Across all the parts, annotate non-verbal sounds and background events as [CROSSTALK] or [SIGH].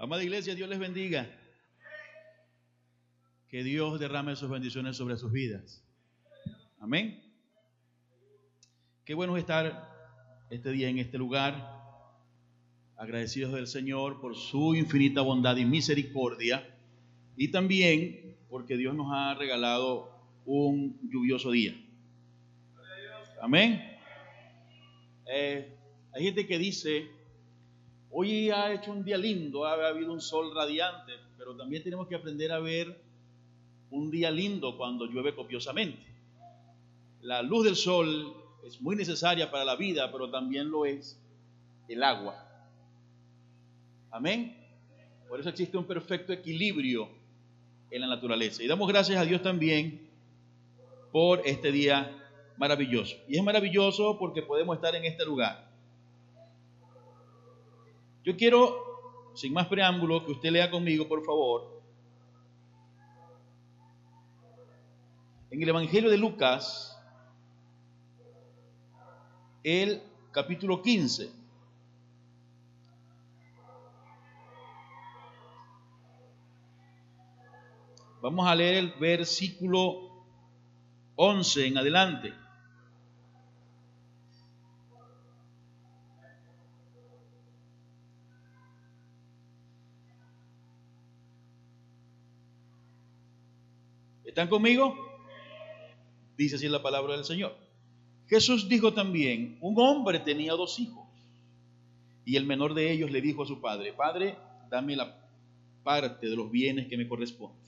Amada iglesia, Dios les bendiga. Que Dios derrame sus bendiciones sobre sus vidas. Amén. Qué bueno estar este día en este lugar. Agradecidos del Señor por su infinita bondad y misericordia. Y también porque Dios nos ha regalado un lluvioso día. Amén. Eh, hay gente que dice, hoy ha hecho un día lindo, ha habido un sol radiante, pero también tenemos que aprender a ver un día lindo cuando llueve copiosamente. La luz del sol es muy necesaria para la vida, pero también lo es el agua. Amén. Por eso existe un perfecto equilibrio en la naturaleza. Y damos gracias a Dios también por este día maravilloso. Y es maravilloso porque podemos estar en este lugar. Yo quiero, sin más preámbulo, que usted lea conmigo, por favor, en el Evangelio de Lucas, el capítulo 15. Vamos a leer el versículo 11 en adelante. ¿Están conmigo? Dice así la palabra del Señor. Jesús dijo también, un hombre tenía dos hijos y el menor de ellos le dijo a su padre, Padre, dame la parte de los bienes que me corresponde.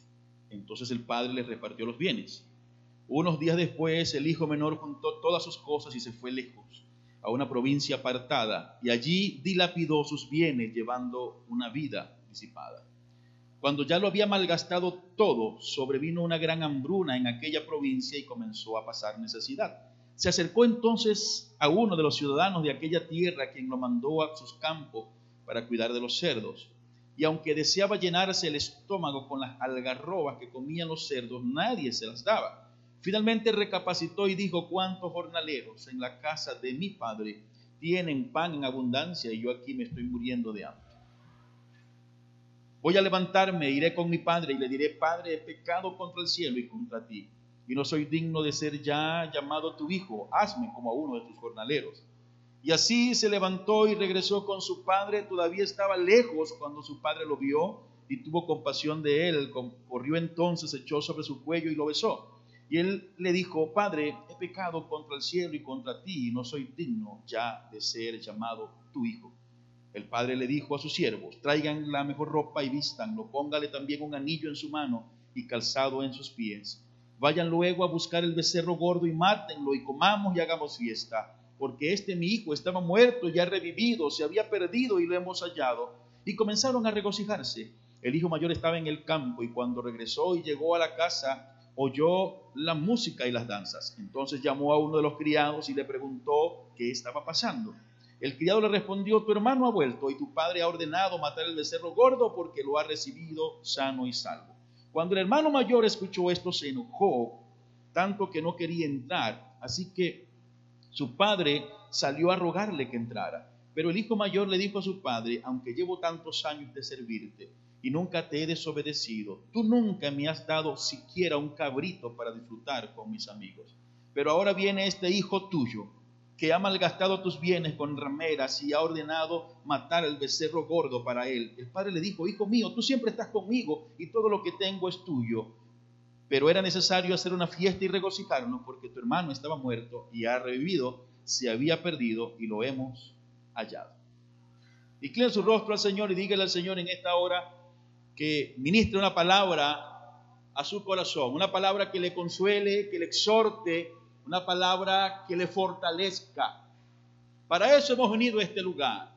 Entonces el padre le repartió los bienes. Unos días después el hijo menor juntó todas sus cosas y se fue lejos, a una provincia apartada, y allí dilapidó sus bienes llevando una vida disipada. Cuando ya lo había malgastado todo, sobrevino una gran hambruna en aquella provincia y comenzó a pasar necesidad. Se acercó entonces a uno de los ciudadanos de aquella tierra, quien lo mandó a sus campos para cuidar de los cerdos. Y aunque deseaba llenarse el estómago con las algarrobas que comían los cerdos, nadie se las daba. Finalmente recapacitó y dijo, ¿cuántos jornaleros en la casa de mi padre tienen pan en abundancia y yo aquí me estoy muriendo de hambre? Voy a levantarme, iré con mi padre y le diré, Padre, he pecado contra el cielo y contra ti, y no soy digno de ser ya llamado tu hijo, hazme como a uno de tus jornaleros. Y así se levantó y regresó con su padre, todavía estaba lejos cuando su padre lo vio y tuvo compasión de él, corrió entonces, echó sobre su cuello y lo besó. Y él le dijo, Padre, he pecado contra el cielo y contra ti, y no soy digno ya de ser llamado tu hijo. El padre le dijo a sus siervos, traigan la mejor ropa y vístanlo, póngale también un anillo en su mano y calzado en sus pies. Vayan luego a buscar el becerro gordo y mátenlo y comamos y hagamos fiesta, porque este mi hijo estaba muerto y ha revivido, se había perdido y lo hemos hallado. Y comenzaron a regocijarse. El hijo mayor estaba en el campo y cuando regresó y llegó a la casa, oyó la música y las danzas. Entonces llamó a uno de los criados y le preguntó qué estaba pasando. El criado le respondió, tu hermano ha vuelto y tu padre ha ordenado matar el becerro gordo porque lo ha recibido sano y salvo. Cuando el hermano mayor escuchó esto, se enojó tanto que no quería entrar. Así que su padre salió a rogarle que entrara. Pero el hijo mayor le dijo a su padre, aunque llevo tantos años de servirte y nunca te he desobedecido, tú nunca me has dado siquiera un cabrito para disfrutar con mis amigos. Pero ahora viene este hijo tuyo que ha malgastado tus bienes con rameras y ha ordenado matar al becerro gordo para él. El padre le dijo, hijo mío, tú siempre estás conmigo y todo lo que tengo es tuyo. Pero era necesario hacer una fiesta y regocijarnos porque tu hermano estaba muerto y ha revivido, se había perdido y lo hemos hallado. Inclina su rostro al Señor y dígale al Señor en esta hora que ministre una palabra a su corazón, una palabra que le consuele, que le exhorte, una palabra que le fortalezca. Para eso hemos venido a este lugar,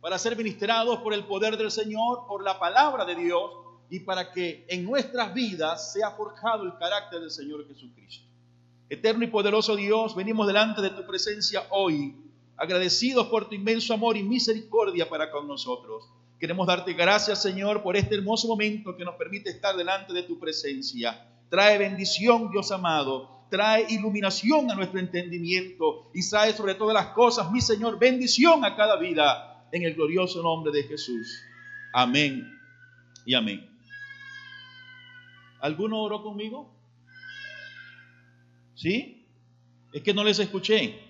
para ser ministrados por el poder del Señor, por la palabra de Dios y para que en nuestras vidas sea forjado el carácter del Señor Jesucristo. Eterno y poderoso Dios, venimos delante de tu presencia hoy, agradecidos por tu inmenso amor y misericordia para con nosotros. Queremos darte gracias, Señor, por este hermoso momento que nos permite estar delante de tu presencia. Trae bendición, Dios amado trae iluminación a nuestro entendimiento y trae sobre todas las cosas, mi Señor, bendición a cada vida en el glorioso nombre de Jesús. Amén y amén. ¿Alguno oró conmigo? ¿Sí? Es que no les escuché.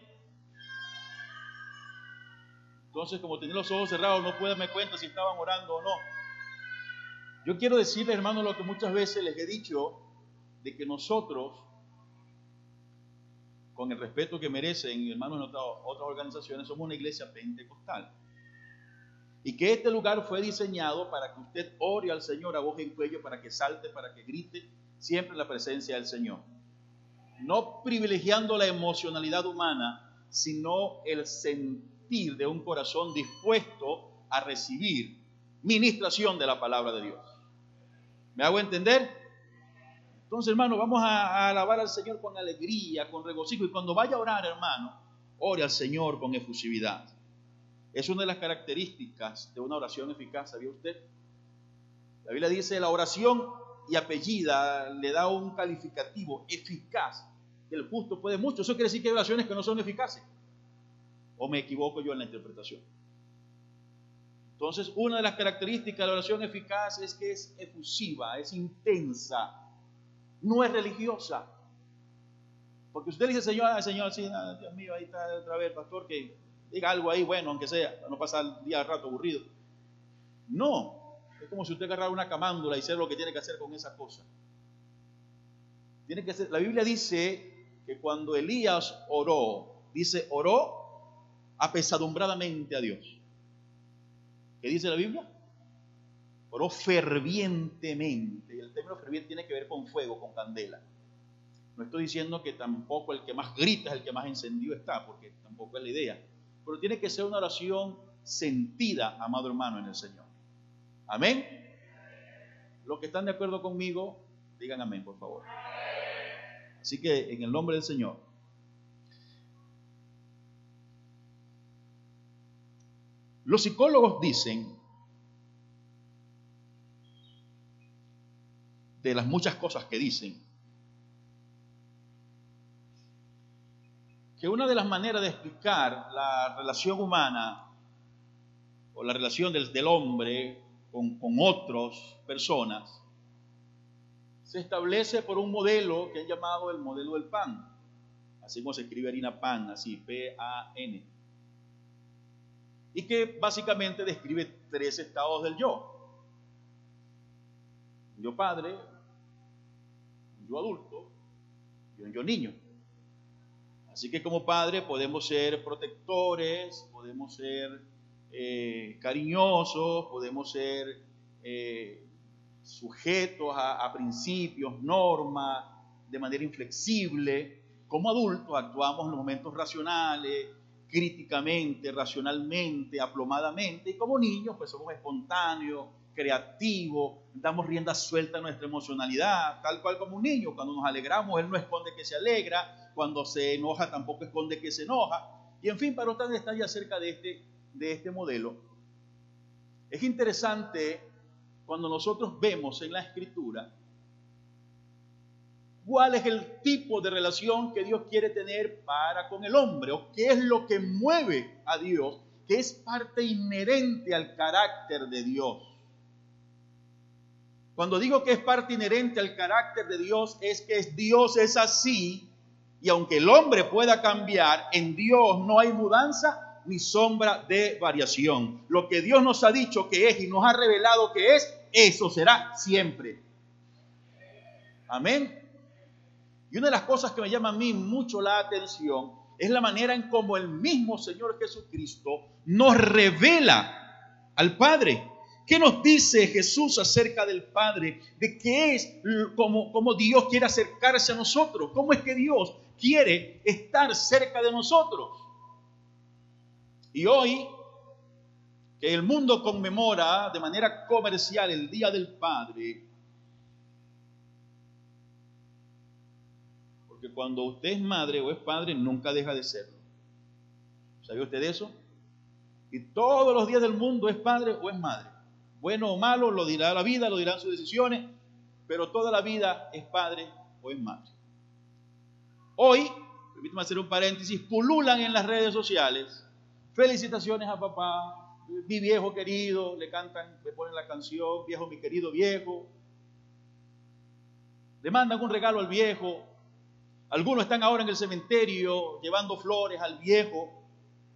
Entonces, como tenía los ojos cerrados, no puedo darme cuenta si estaban orando o no. Yo quiero decirles, hermanos, lo que muchas veces les he dicho, de que nosotros, con el respeto que merecen, hermanos, en otras, otras organizaciones, somos una iglesia pentecostal. Y que este lugar fue diseñado para que usted ore al Señor a voz en cuello, para que salte, para que grite siempre en la presencia del Señor. No privilegiando la emocionalidad humana, sino el sentir de un corazón dispuesto a recibir ministración de la palabra de Dios. ¿Me hago entender? Entonces, hermano, vamos a, alabar al Señor con alegría, con regocijo. Y cuando vaya a orar, hermano, ore al Señor con efusividad. Es una de las características de una oración eficaz, ¿sabía usted? La Biblia dice, la oración y apellida le da un calificativo eficaz, que el justo puede mucho. Eso quiere decir que hay oraciones que no son eficaces. ¿O me equivoco yo en la interpretación? Entonces, una de las características de la oración eficaz es que es efusiva, es intensa, no es religiosa. Porque usted dice, Señor, Señor, sí, Dios mío, ahí está otra vez, pastor, que diga algo ahí, bueno, aunque sea, para no pasar el día al rato aburrido. No, es como si usted agarrara una camándula y sabe lo que tiene que hacer con esa cosa. Tiene que hacer, la Biblia dice que cuando Elías oró, dice, oró apesadumbradamente a Dios. ¿Qué dice la Biblia? Oró fervientemente. Y el término ferviente tiene que ver con fuego, con candela. No estoy diciendo que tampoco el que más grita es el que más encendido está, porque tampoco es la idea pero tiene que ser una oración sentida, amado hermano, en el Señor. Amén. Los que están de acuerdo conmigo, digan amén, por favor. Así que en el nombre del Señor. Los psicólogos dicen, de las muchas cosas que dicen, que una de las maneras de explicar la relación humana o la relación del, hombre con, con otras personas se establece por un modelo que han llamado el modelo del pan. Así como se escribe harina pan, así, P-A-N. Y que básicamente describe tres estados del yo. Yo padre, yo adulto y yo niño. Así que como padre podemos ser protectores, podemos ser eh, cariñosos, podemos ser eh, sujetos a, a principios, normas, de manera inflexible. Como adultos actuamos en los momentos racionales, críticamente, racionalmente, aplomadamente, y como niños pues somos espontáneos, creativos, damos rienda suelta a nuestra emocionalidad, tal cual como un niño. Cuando nos alegramos, él no esconde que se alegra, cuando se enoja tampoco esconde que se enoja. Y en fin, para otros detalles acerca de este, de este modelo. Es interesante cuando nosotros vemos en la escritura cuál es el tipo de relación que Dios quiere tener para con el hombre o qué es lo que mueve a Dios, que es parte inherente al carácter de Dios. Cuando digo que es parte inherente al carácter de Dios, es que Dios es así y aunque el hombre pueda cambiar, en Dios no hay mudanza ni sombra de variación. Lo que Dios nos ha dicho que es y nos ha revelado que es, eso será siempre. Amén. Y una de las cosas que me llama a mí mucho la atención es la manera en cómo el mismo Señor Jesucristo nos revela al Padre. ¿Qué nos dice Jesús acerca del Padre? De qué es como, como Dios quiere acercarse a nosotros. ¿Cómo es que Dios quiere estar cerca de nosotros? Y hoy, que el mundo conmemora de manera comercial el Día del Padre, porque cuando usted es madre o es padre, nunca deja de serlo. ¿Sabía usted eso? Y todos los días del mundo es padre o es madre bueno o malo, lo dirá la vida, lo dirán sus decisiones, pero toda la vida es padre o es madre. Hoy, permítame hacer un paréntesis, pululan en las redes sociales felicitaciones a papá, mi viejo querido, le cantan, le ponen la canción, viejo mi querido viejo. Le mandan un regalo al viejo. Algunos están ahora en el cementerio llevando flores al viejo,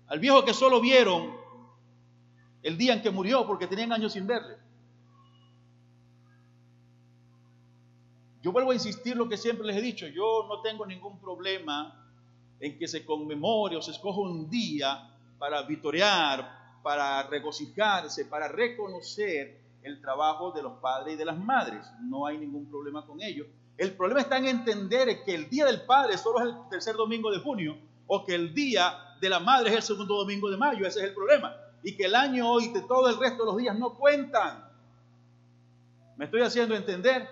al viejo que solo vieron el día en que murió porque tenían años sin verle. Yo vuelvo a insistir lo que siempre les he dicho, yo no tengo ningún problema en que se conmemore o se escoja un día para vitorear, para regocijarse, para reconocer el trabajo de los padres y de las madres. No hay ningún problema con ello. El problema está en entender que el Día del Padre solo es el tercer domingo de junio o que el Día de la Madre es el segundo domingo de mayo. Ese es el problema. Y que el año y de todo el resto de los días no cuentan. ¿Me estoy haciendo entender?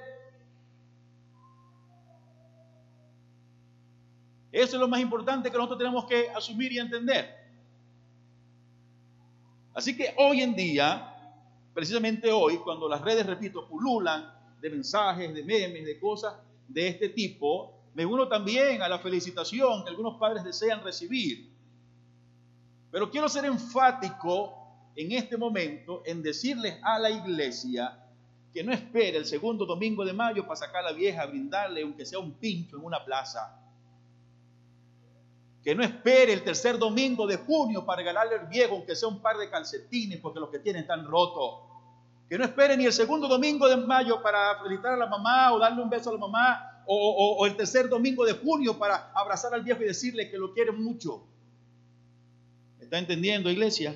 Eso es lo más importante que nosotros tenemos que asumir y entender. Así que hoy en día, precisamente hoy, cuando las redes, repito, pululan de mensajes, de memes, de cosas de este tipo, me uno también a la felicitación que algunos padres desean recibir. Pero quiero ser enfático en este momento en decirles a la iglesia que no espere el segundo domingo de mayo para sacar a la vieja a brindarle, aunque sea un pincho en una plaza que no espere el tercer domingo de junio para regalarle al viejo, aunque sea un par de calcetines, porque los que tienen están rotos. Que no espere ni el segundo domingo de mayo para felicitar a la mamá o darle un beso a la mamá, o, el tercer domingo de junio para abrazar al viejo y decirle que lo quiere mucho. ¿Está entendiendo, iglesia?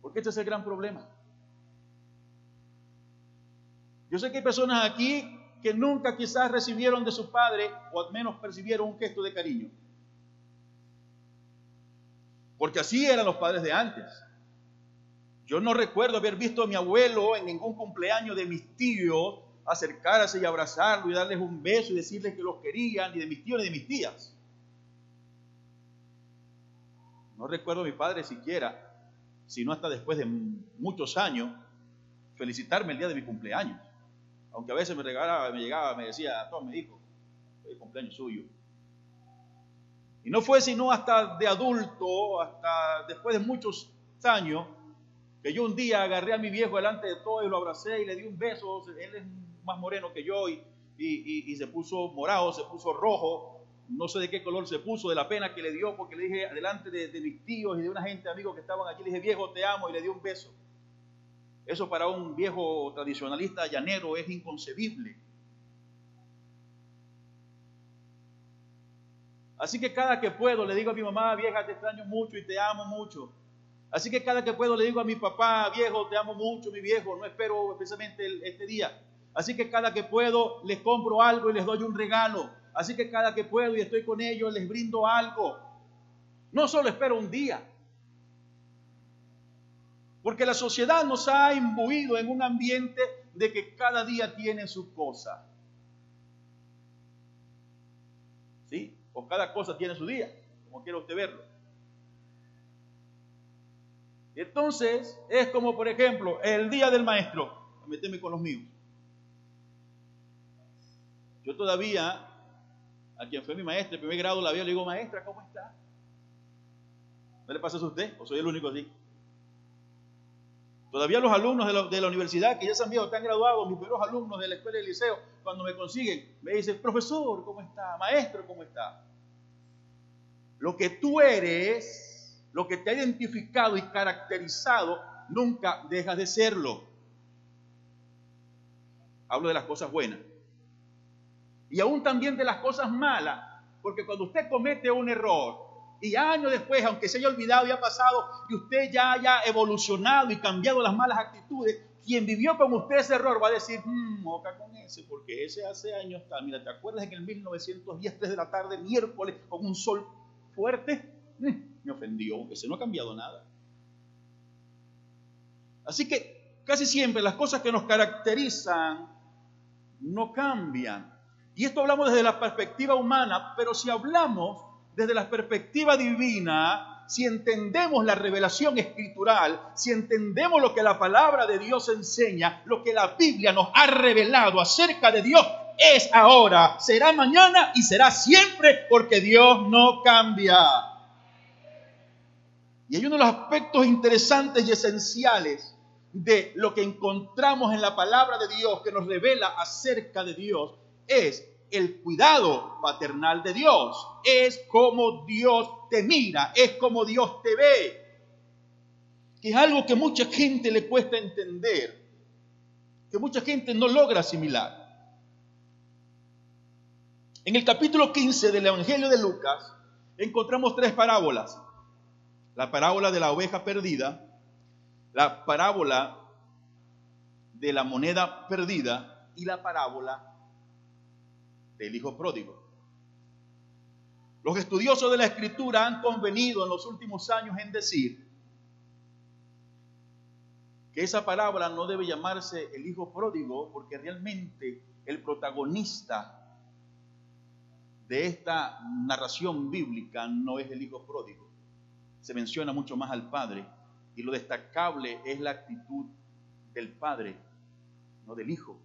Porque este es el gran problema. Yo sé que hay personas aquí que nunca quizás recibieron de su padre o al menos percibieron un gesto de cariño. Porque así eran los padres de antes. Yo no recuerdo haber visto a mi abuelo en ningún cumpleaños de mis tíos acercarse y abrazarlo y darles un beso y decirles que los querían, ni de mis tíos ni de mis tías. No recuerdo a mi padre siquiera, sino hasta después de muchos años, felicitarme el día de mi cumpleaños aunque a veces me regalaba, me llegaba, me decía, tome hijo, el cumpleaños suyo. Y no fue sino hasta de adulto, hasta después de muchos años, que yo un día agarré a mi viejo delante de todo y lo abracé y le di un beso. Él es más moreno que yo y, y, se puso morado, se puso rojo. No sé de qué color se puso, de la pena que le dio, porque le dije delante de, mis tíos y de una gente, amigos que estaban allí, le dije, viejo, te amo, y le di un beso. Eso para un viejo tradicionalista llanero es inconcebible. Así que cada que puedo le digo a mi mamá, vieja, te extraño mucho y te amo mucho. Así que cada que puedo le digo a mi papá, viejo, te amo mucho, mi viejo, no espero especialmente este día. Así que cada que puedo les compro algo y les doy un regalo. Así que cada que puedo y estoy con ellos les brindo algo. No solo espero un día, porque la sociedad nos ha imbuido en un ambiente de que cada día tiene su cosa. ¿Sí? O cada cosa tiene su día, como quiera usted verlo. Entonces, es como, por ejemplo, el día del maestro. Méteme con los míos. Yo todavía, a quien fue mi maestra, el primer grado, la veo le digo, maestra, ¿cómo está? ¿No le pasa a usted? ¿O soy el único así? Todavía los alumnos de la, universidad que ya se han visto, están graduados, mis primeros alumnos de la escuela y liceo, cuando me consiguen, me dicen, profesor, ¿cómo está? Maestro, ¿cómo está? Lo que tú eres, lo que te ha identificado y caracterizado, nunca dejas de serlo. Hablo de las cosas buenas. Y aún también de las cosas malas, porque cuando usted comete un error, y años después, aunque se haya olvidado y ha pasado, y usted ya haya evolucionado y cambiado las malas actitudes, quien vivió con usted ese error va a decir, mmm, con ese, porque ese hace años está. Mira, ¿te acuerdas en el 1910, 3 de la tarde, miércoles, con un sol fuerte? Mm, me ofendió, ese no ha cambiado nada. Así que casi siempre las cosas que nos caracterizan no cambian. Y esto hablamos desde la perspectiva humana, pero si hablamos desde la perspectiva divina, si entendemos la revelación escritural, si entendemos lo que la palabra de Dios enseña, lo que la Biblia nos ha revelado acerca de Dios, es ahora, será mañana y será siempre porque Dios no cambia. Y hay uno de los aspectos interesantes y esenciales de lo que encontramos en la palabra de Dios que nos revela acerca de Dios es el cuidado paternal de Dios. Es como Dios te mira, es como Dios te ve. Que es algo que mucha gente le cuesta entender, que mucha gente no logra asimilar. En el capítulo 15 del Evangelio de Lucas encontramos tres parábolas. La parábola de la oveja perdida, la parábola de la moneda perdida y la parábola del hijo pródigo. Los estudiosos de la escritura han convenido en los últimos años en decir que esa parábola no debe llamarse el hijo pródigo porque realmente el protagonista de esta narración bíblica no es el hijo pródigo. Se menciona mucho más al padre y lo destacable es la actitud del padre, no del hijo,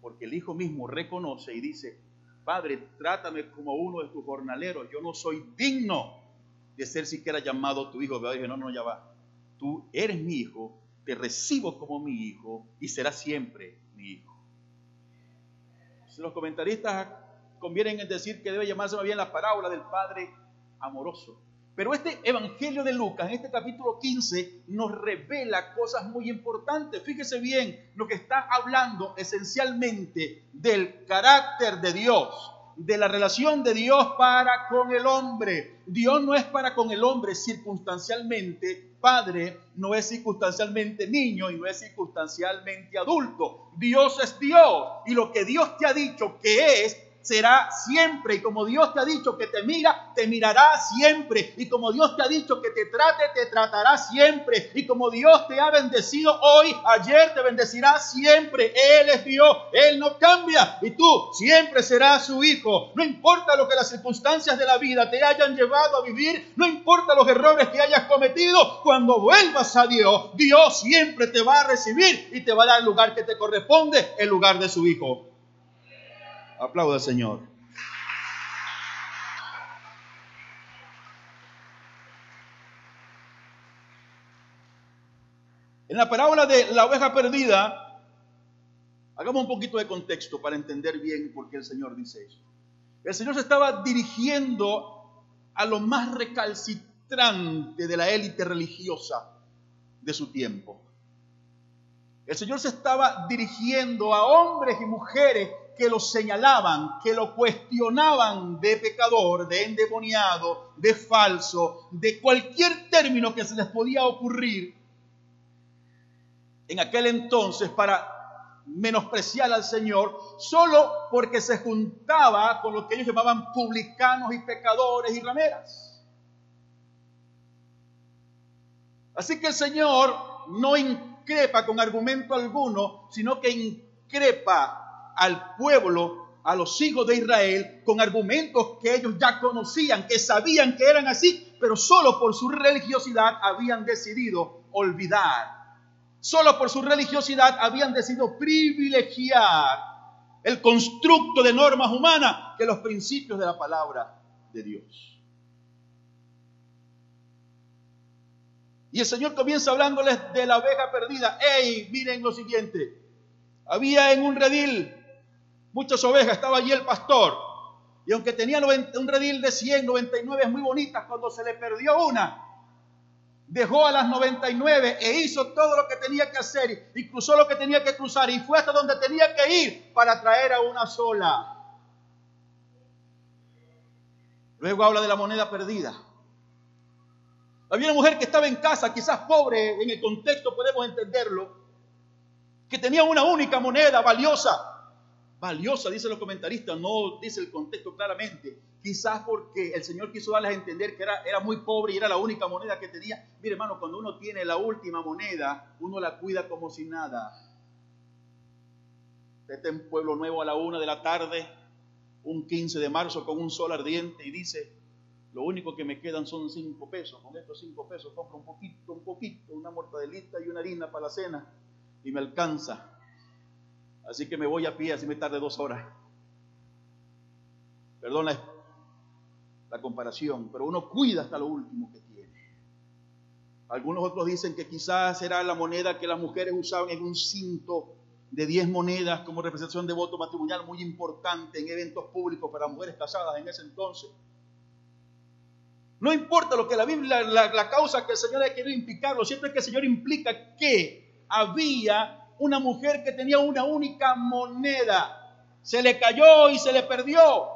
porque el hijo mismo reconoce y dice, Padre, trátame como uno de tus jornaleros, yo no soy digno de ser siquiera llamado tu hijo. Pero dije, no, no, ya va. Tú eres mi hijo, te recibo como mi hijo y serás siempre mi hijo. Los comentaristas convienen en decir que debe llamarse más bien la parábola del Padre amoroso. Pero este Evangelio de Lucas, en este capítulo 15, nos revela cosas muy importantes. Fíjese bien, lo que está hablando esencialmente del carácter de Dios, de la relación de Dios para con el hombre. Dios no es para con el hombre circunstancialmente padre, no es circunstancialmente niño y no es circunstancialmente adulto. Dios es Dios y lo que Dios te ha dicho que es, será siempre. Y como Dios te ha dicho que te mira, te mirará siempre. Y como Dios te ha dicho que te trate, te tratará siempre. Y como Dios te ha bendecido hoy, ayer te bendecirá siempre. Él es Dios, Él no cambia. Y tú siempre serás su hijo. No importa lo que las circunstancias de la vida te hayan llevado a vivir, no importa los errores que hayas cometido, cuando vuelvas a Dios, Dios siempre te va a recibir y te va a dar el lugar que te corresponde, el lugar de su hijo. Aplauda Señor. En la parábola de la oveja perdida, hagamos un poquito de contexto para entender bien por qué el Señor dice eso. El Señor se estaba dirigiendo a lo más recalcitrante de la élite religiosa de su tiempo. El Señor se estaba dirigiendo a hombres y mujeres que lo señalaban, que lo cuestionaban de pecador, de endemoniado, de falso, de cualquier término que se les podía ocurrir en aquel entonces para menospreciar al Señor, solo porque se juntaba con lo que ellos llamaban publicanos y pecadores y rameras. Así que el Señor no increpa con argumento alguno, sino que increpa al pueblo, a los hijos de Israel, con argumentos que ellos ya conocían, que sabían que eran así, pero solo por su religiosidad habían decidido olvidar. Solo por su religiosidad habían decidido privilegiar el constructo de normas humanas que los principios de la palabra de Dios. Y el Señor comienza hablándoles de la oveja perdida. ¡Ey! Miren lo siguiente. Había en un redil muchas ovejas, estaba allí el pastor. Y aunque tenía un redil de 100, 99 muy bonitas, cuando se le perdió una, dejó a las 99 e hizo todo lo que tenía que hacer y cruzó lo que tenía que cruzar y fue hasta donde tenía que ir para traer a una sola. Luego habla de la moneda perdida. Había una mujer que estaba en casa, quizás pobre en el contexto, podemos entenderlo, que tenía una única moneda valiosa valiosa, dicen los comentaristas, no dice el contexto claramente. Quizás porque el Señor quiso darles a entender que era, muy pobre y era la única moneda que tenía. Mire, hermano, cuando uno tiene la última moneda, uno la cuida como si nada. Está en Pueblo Nuevo a la una de la tarde, un 15 de marzo, con un sol ardiente y dice, lo único que me quedan son cinco pesos. Con estos cinco pesos compro un poquito, un poquito, una mortadelita y una harina para la cena y me alcanza. Así que me voy a pie, así me tarde dos horas. Perdón la, comparación, pero uno cuida hasta lo último que tiene. Algunos otros dicen que quizás era la moneda que las mujeres usaban en un cinto de 10 monedas como representación de voto matrimonial muy importante en eventos públicos para mujeres casadas en ese entonces. No importa lo que la Biblia, la, causa que el Señor ha querido implicar, lo cierto es que el Señor implica que había una mujer que tenía una única moneda. Se le cayó y se le perdió.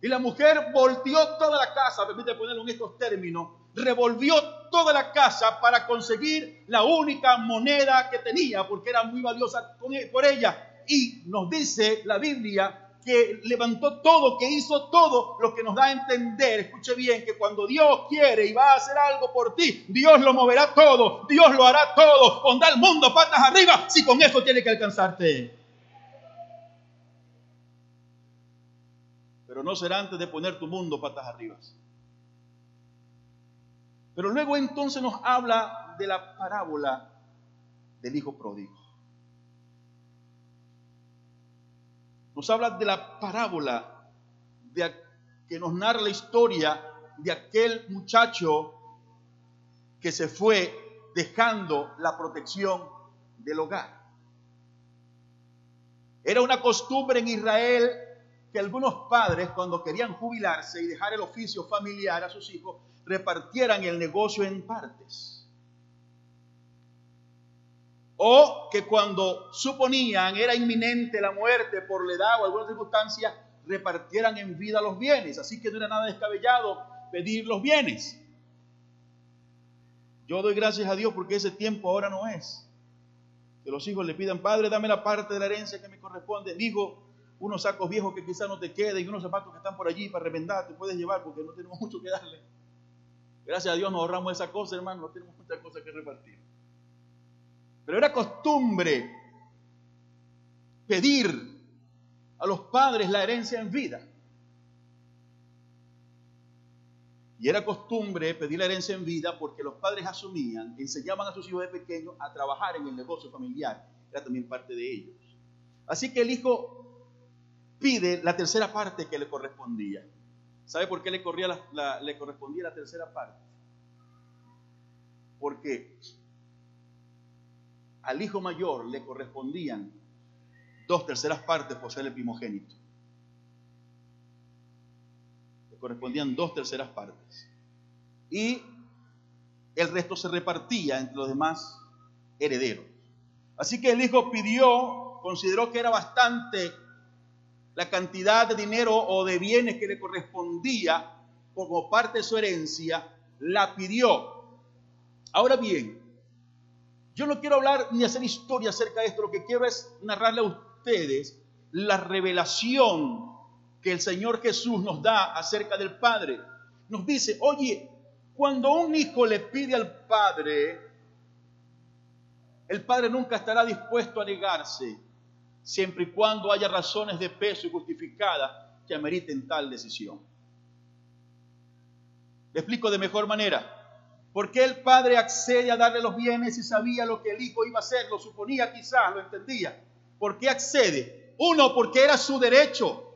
Y la mujer volteó toda la casa, permite ponerlo en estos términos, revolvió toda la casa para conseguir la única moneda que tenía, porque era muy valiosa e, por ella. Y nos dice la Biblia que levantó todo, que hizo todo, lo que nos da a entender, escuche bien, que cuando Dios quiere y va a hacer algo por ti, Dios lo moverá todo, Dios lo hará todo, pondrá el mundo patas arriba, si con eso tiene que alcanzarte. Pero no será antes de poner tu mundo patas arriba. Pero luego entonces nos habla de la parábola del hijo pródigo. Nos habla de la parábola de, que nos narra la historia de aquel muchacho que se fue dejando la protección del hogar. Era una costumbre en Israel que algunos padres cuando querían jubilarse y dejar el oficio familiar a sus hijos, repartieran el negocio en partes. O que cuando suponían era inminente la muerte por la edad o alguna circunstancia, repartieran en vida los bienes. Así que no era nada descabellado pedir los bienes. Yo doy gracias a Dios porque ese tiempo ahora no es. Que los hijos le pidan, Padre, dame la parte de la herencia que me corresponde. Digo, unos sacos viejos que quizás no te queden y unos zapatos que están por allí para remendar, te puedes llevar porque no tenemos [LAUGHS] mucho que darle. Gracias a Dios nos ahorramos esa cosa, hermano, no tenemos muchas cosas que repartir. Pero era costumbre pedir a los padres la herencia en vida. Y era costumbre pedir la herencia en vida porque los padres asumían, enseñaban a sus hijos de pequeños a trabajar en el negocio familiar. Era también parte de ellos. Así que el hijo pide la tercera parte que le correspondía. ¿Sabe por qué le, le correspondía la tercera parte? Porque al hijo mayor le correspondían dos terceras partes por ser el primogénito. Le correspondían dos terceras partes. Y el resto se repartía entre los demás herederos. Así que el hijo pidió, consideró que era bastante la cantidad de dinero o de bienes que le correspondía como parte de su herencia, la pidió. Ahora bien, yo no quiero hablar ni hacer historia acerca de esto, lo que quiero es narrarle a ustedes la revelación que el Señor Jesús nos da acerca del Padre. Nos dice, oye, cuando un hijo le pide al Padre, el Padre nunca estará dispuesto a negarse siempre y cuando haya razones de peso y justificadas que ameriten tal decisión. Le explico de mejor manera. ¿Por qué el padre accede a darle los bienes y sabía lo que el hijo iba a hacer? Lo suponía quizás, lo entendía. ¿Por qué accede? Uno, porque era su derecho,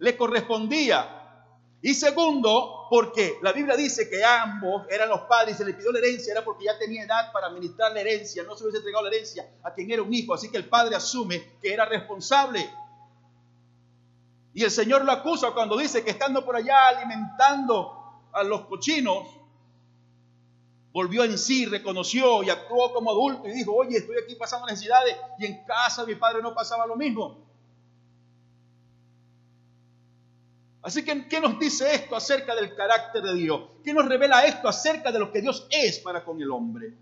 le correspondía. Y segundo, porque la Biblia dice que ambos eran los padres y se le pidió la herencia, era porque ya tenía edad para administrar la herencia, no se hubiese entregado la herencia a quien era un hijo, así que el padre asume que era responsable. Y el Señor lo acusa cuando dice que estando por allá alimentando a los cochinos, volvió en sí, reconoció y actuó como adulto y dijo, oye, estoy aquí pasando necesidades y en casa mi padre no pasaba lo mismo. Así que, ¿qué nos dice esto acerca del carácter de Dios? ¿Qué nos revela esto acerca de lo que Dios es para con el hombre?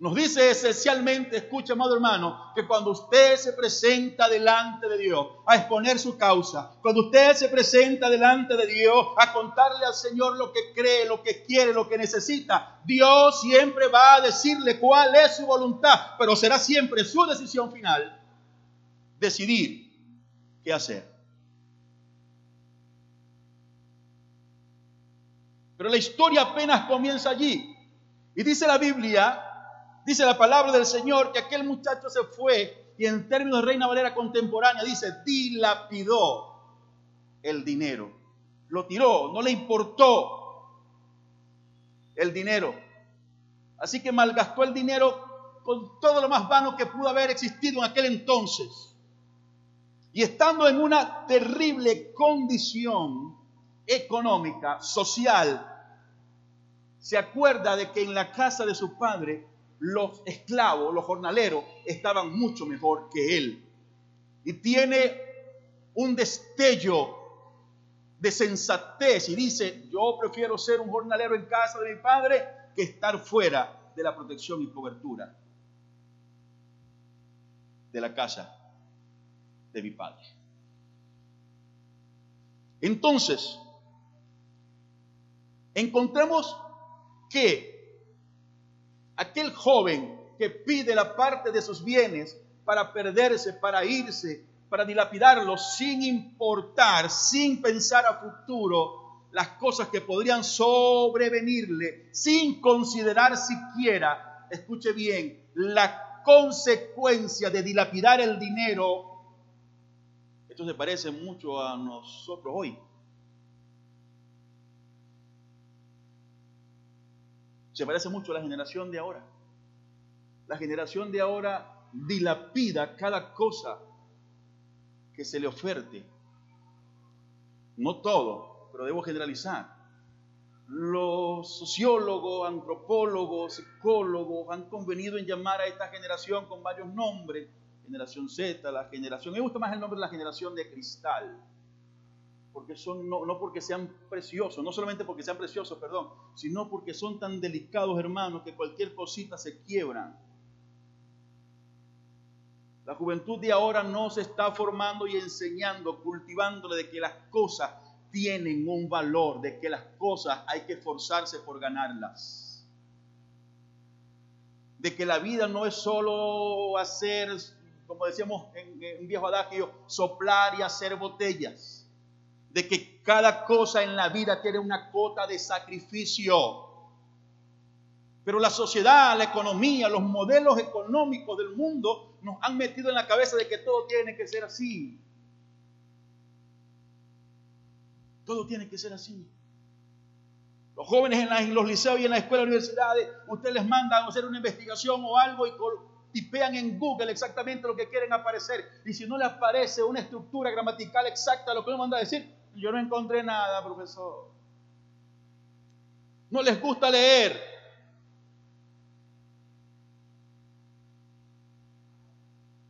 Nos dice esencialmente, escucha, amado hermano, que cuando usted se presenta delante de Dios a exponer su causa, cuando usted se presenta delante de Dios a contarle al Señor lo que cree, lo que quiere, lo que necesita, Dios siempre va a decirle cuál es su voluntad, pero será siempre su decisión final decidir qué hacer. Pero la historia apenas comienza allí. Y dice la Biblia, dice la palabra del Señor, que aquel muchacho se fue y en términos de Reina Valera contemporánea dice, dilapidó el dinero. Lo tiró, no le importó. el dinero. Así que malgastó el dinero con todo lo más vano que pudo haber existido en aquel entonces. Y estando en una terrible condición económica, social, se acuerda de que en la casa de su padre los esclavos, los jornaleros, estaban mucho mejor que él. Y tiene un destello de sensatez y dice, yo prefiero ser un jornalero en casa de mi padre que estar fuera de la protección y cobertura de la casa de mi padre. Entonces, encontramos que aquel joven que pide la parte de sus bienes para perderse, para irse, para dilapidarlos sin importar, sin pensar a futuro las cosas que podrían sobrevenirle, sin considerar siquiera, escuche bien, la consecuencia de dilapidar el dinero. Esto se parece mucho a nosotros hoy. Se parece mucho a la generación de ahora. La generación de ahora dilapida cada cosa que se le oferte. No todo, pero debo generalizar. Los sociólogos, antropólogos, psicólogos han convenido en llamar a esta generación con varios nombres. Generación Z, la generación, me gusta más el nombre de la generación de cristal, porque son, no, no porque sean preciosos, no solamente porque sean preciosos, perdón, sino porque son tan delicados, hermanos, que cualquier cosita se quiebran la juventud de ahora no se está formando y enseñando, cultivándole de que las cosas tienen un valor, de que las cosas hay que esforzarse por ganarlas. De que la vida no es solo hacer, como decíamos en, un viejo adagio, soplar y hacer botellas. De que cada cosa en la vida tiene una cota de sacrificio pero la sociedad, la economía, los modelos económicos del mundo nos han metido en la cabeza de que todo tiene que ser así. Todo tiene que ser así. Los jóvenes en, los liceos y en las escuelas universidades, usted les manda a hacer una investigación o algo y tipean en Google exactamente lo que quieren aparecer. Y si no le aparece una estructura gramatical exacta, lo que uno manda a decir, yo no encontré nada, profesor. No les gusta leer.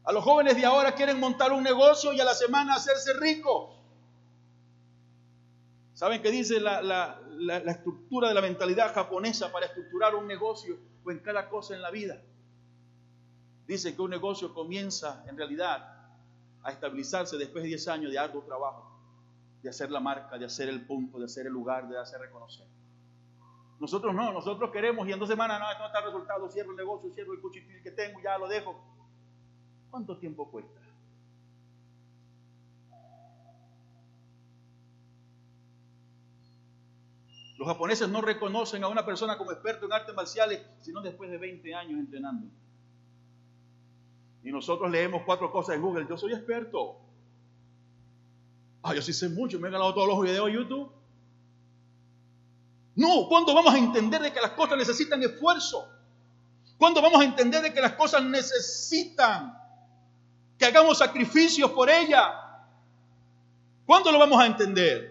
A los jóvenes de ahora quieren montar un negocio y a la semana hacerse ricos. ¿Saben qué dice la, estructura de la mentalidad japonesa para estructurar un negocio o en cada cosa en la vida? Dice que un negocio comienza en realidad a estabilizarse después de 10 años de arduo trabajo, de hacer la marca, de hacer el punto, de hacer el lugar, de hacer reconocer. Nosotros no, nosotros queremos y en dos semanas no, esto no está resultado, cierro el negocio, cierro el cuchitil que tengo, ya lo dejo. ¿Cuánto tiempo cuesta? Los japoneses no reconocen a una persona como experto en artes marciales, sino después de 20 años entrenando. Y nosotros leemos cuatro cosas en Google. Yo soy experto. Ah, yo sí sé mucho, me he ganado todos los videos de YouTube. No, ¿cuándo vamos a entender de que las cosas necesitan esfuerzo? ¿Cuándo vamos a entender de que las cosas necesitan que hagamos sacrificios por ella. ¿Cuándo lo vamos a entender?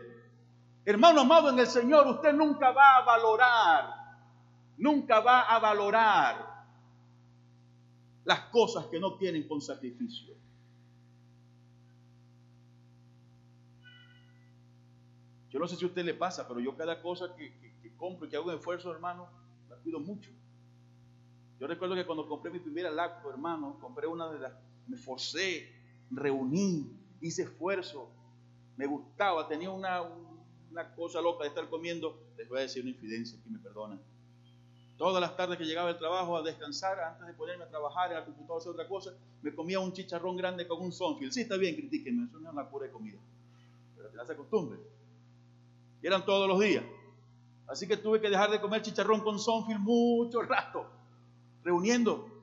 Hermano amado en el Señor, usted nunca va a valorar, nunca va a valorar las cosas que no tienen con sacrificio. Yo no sé si a usted le pasa, pero yo cada cosa que, compro y que hago un esfuerzo, hermano, la cuido mucho. Yo recuerdo que cuando compré mi primera lacto, hermano, compré una de las me forcé, reuní, hice esfuerzo, me gustaba, tenía una, una cosa loca de estar comiendo. Les voy a decir una infidencia, que me perdonan. Todas las tardes que llegaba del trabajo a descansar, antes de ponerme a trabajar en la computadora hacer otra cosa, me comía un chicharrón grande con un sonfil. Sí, está bien, critíquenme, eso no es una cura de comida. Pero te hace costumbre. Y eran todos los días. Así que tuve que dejar de comer chicharrón con sonfil mucho rato, reuniendo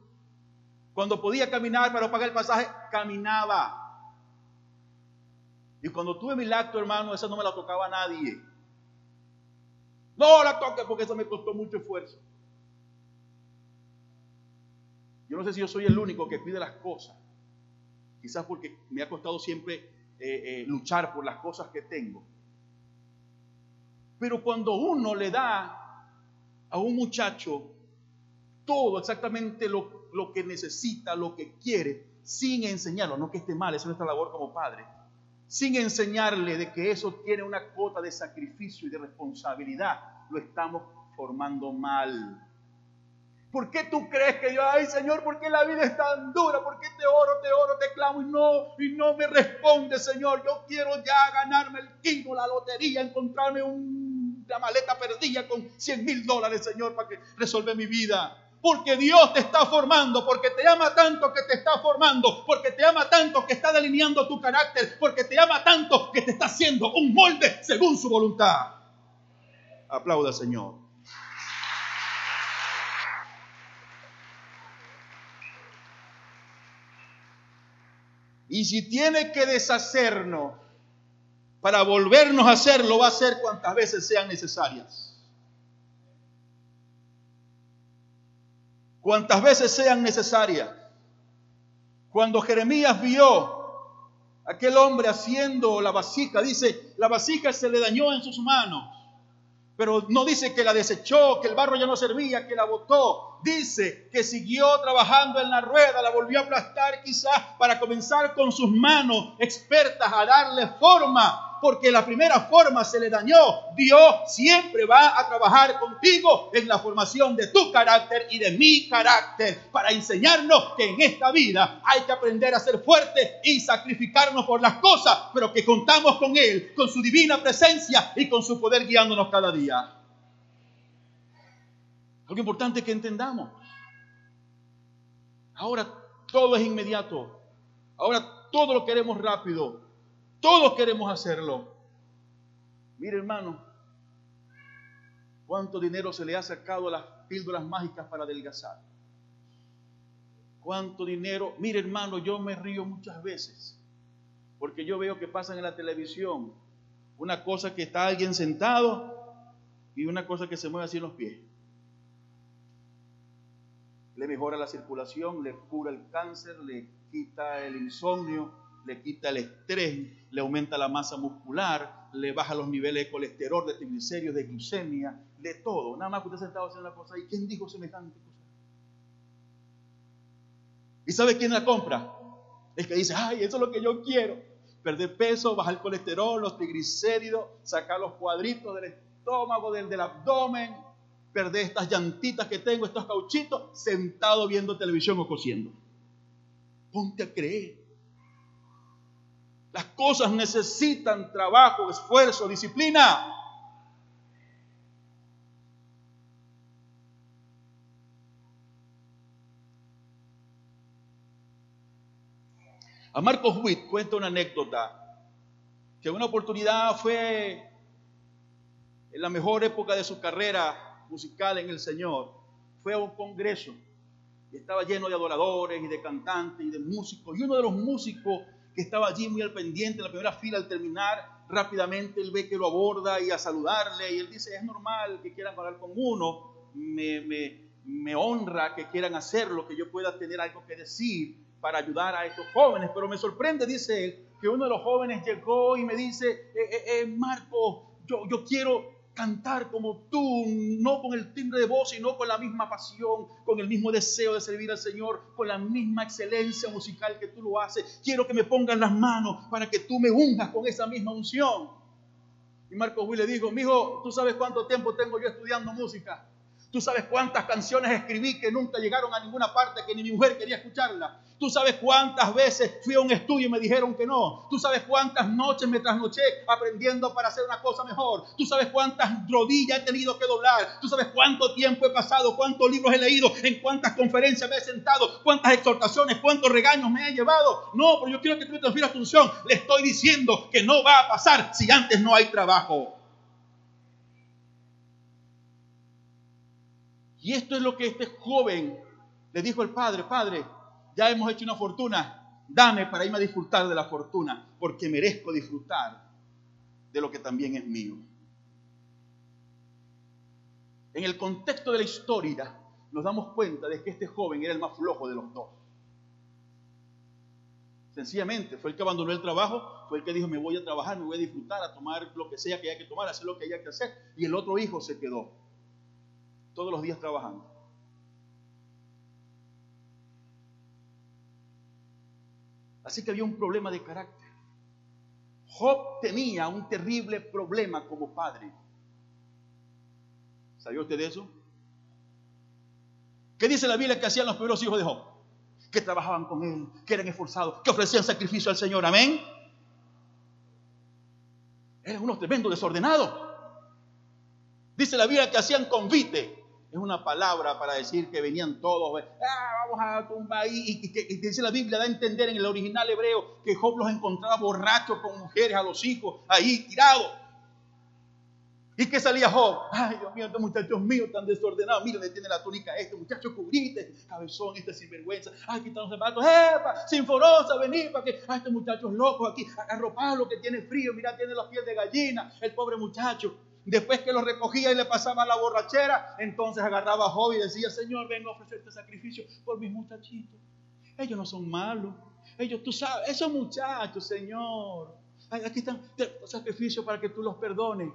cuando podía caminar para pagar el pasaje, caminaba. Y cuando tuve mi lacto, hermano, esa no me la tocaba a nadie. No la toque porque eso me costó mucho esfuerzo. Yo no sé si yo soy el único que pide las cosas. Quizás porque me ha costado siempre eh, eh, luchar por las cosas que tengo. Pero cuando uno le da a un muchacho todo exactamente lo, lo que necesita, lo que quiere, sin enseñarlo, no que esté mal, esa es nuestra labor como padre, sin enseñarle de que eso tiene una cuota de sacrificio y de responsabilidad, lo estamos formando mal. ¿Por qué tú crees que yo, ay Señor, por qué la vida es tan dura? ¿Por qué te oro, te oro, te clamo y no, y no me responde, Señor? Yo quiero ya ganarme el quinto, la lotería, encontrarme una maleta perdida con 100 mil dólares, Señor, para que resuelva mi vida. Porque Dios te está formando, porque te ama tanto que te está formando, porque te ama tanto que está delineando tu carácter, porque te ama tanto que te está haciendo un molde según su voluntad. Aplauda, Señor. Y si tiene que deshacernos para volvernos a hacerlo, va a ser cuantas veces sean necesarias. Cuantas veces sean necesarias. Cuando Jeremías vio aquel hombre haciendo la vasija, dice, la vasija se le dañó en sus manos. Pero no dice que la desechó, que el barro ya no servía, que la botó. Dice que siguió trabajando en la rueda, la volvió a aplastar quizás para comenzar con sus manos expertas a darle forma porque la primera forma se le dañó. Dios siempre va a trabajar contigo en la formación de tu carácter y de mi carácter para enseñarnos que en esta vida hay que aprender a ser fuerte y sacrificarnos por las cosas, pero que contamos con Él, con su divina presencia y con su poder guiándonos cada día. Algo importante que entendamos. Ahora todo es inmediato. Ahora todo lo queremos rápido. Todos queremos hacerlo. Mire, hermano, cuánto dinero se le ha sacado a las píldoras mágicas para adelgazar. Cuánto dinero. Mire, hermano, yo me río muchas veces porque yo veo que pasan en la televisión una cosa que está alguien sentado y una cosa que se mueve así en los pies. Le mejora la circulación, le cura el cáncer, le quita el insomnio, le quita el estrés, le aumenta la masa muscular, le baja los niveles de colesterol, de triglicéridos, de glucemia, de todo. Nada más que usted sentado haciendo la cosa. ¿Y quién dijo semejante cosa? ¿Y sabe quién la compra? Es que dice, ay, eso es lo que yo quiero. Perder peso, bajar el colesterol, los triglicéridos, sacar los cuadritos del estómago, del, del abdomen, perder estas llantitas que tengo, estos cauchitos, sentado viendo televisión o cosiendo. Ponte a creer. Las cosas necesitan trabajo, esfuerzo, disciplina. A Marcos Witt cuenta una anécdota que una oportunidad fue en la mejor época de su carrera musical en el Señor. Fue a un congreso y estaba lleno de adoradores y de cantantes y de músicos. Y uno de los músicos que estaba allí muy al pendiente en la primera fila al terminar, rápidamente él ve que lo aborda y a saludarle y él dice, es normal que quieran hablar con uno, me, me, me honra que quieran hacerlo, que yo pueda tener algo que decir para ayudar a estos jóvenes, pero me sorprende, dice él, que uno de los jóvenes llegó y me dice, eh, eh, eh Marco, yo, yo quiero cantar como tú, no con el timbre de voz, sino con la misma pasión, con el mismo deseo de servir al Señor, con la misma excelencia musical que tú lo haces. Quiero que me pongan las manos para que tú me unjas con esa misma unción. Y Marco Will le dijo, mijo, ¿tú sabes cuánto tiempo tengo yo estudiando música? ¿Tú sabes cuántas canciones escribí que nunca llegaron a ninguna parte, que ni mi mujer quería escucharla? Tú sabes cuántas veces fui a un estudio y me dijeron que no. Tú sabes cuántas noches me trasnoché aprendiendo para hacer una cosa mejor. Tú sabes cuántas rodillas he tenido que doblar. Tú sabes cuánto tiempo he pasado, cuántos libros he leído, en cuántas conferencias me he sentado, cuántas exhortaciones, cuántos regaños me he llevado. No, pero yo quiero que tú me transfieras tu unción. Le estoy diciendo que no va a pasar si antes no hay trabajo. Y esto es lo que este joven le dijo al padre, padre, ya hemos hecho una fortuna, dame para irme a disfrutar de la fortuna, porque merezco disfrutar de lo que también es mío. En el contexto de la historia, nos damos cuenta de que este joven era el más flojo de los dos. Sencillamente, fue el que abandonó el trabajo, fue el que dijo, me voy a trabajar, me voy a disfrutar, a tomar lo que sea que haya que tomar, a hacer lo que haya que hacer. Y el otro hijo se quedó todos los días trabajando. Así que había un problema de carácter. Job tenía un terrible problema como padre. ¿Sabía usted de eso? ¿Qué dice la Biblia que hacían los primeros hijos de Job? Que trabajaban con él, que eran esforzados, que ofrecían sacrificio al Señor. Amén. Eran unos tremendos desordenados. Dice la Biblia que hacían convite. Es una palabra para decir que venían todos. Ah, vamos a tumbar. Y, y, dice la Biblia, da a entender en el original hebreo que Job los encontraba borrachos con mujeres, a los hijos, ahí tirados. ¿Y qué salía Job? Ay, Dios mío, estos muchachos míos tan desordenados. Mira, le tiene la túnica este muchacho cubrite, cabezón, este sinvergüenza. Ay, quita los zapatos, ¡epa! Sinforosa, vení para que. Ay, estos muchachos locos aquí, arropado que tiene frío, mira, tiene los pies de gallina, el pobre muchacho. Después que lo recogía y le pasaba la borrachera, entonces agarraba a Job y decía, Señor, vengo a ofrecer este sacrificio por mis muchachitos. Ellos no son malos. Ellos, tú sabes, esos muchachos, Señor. Aquí están sacrificios para que tú los perdones.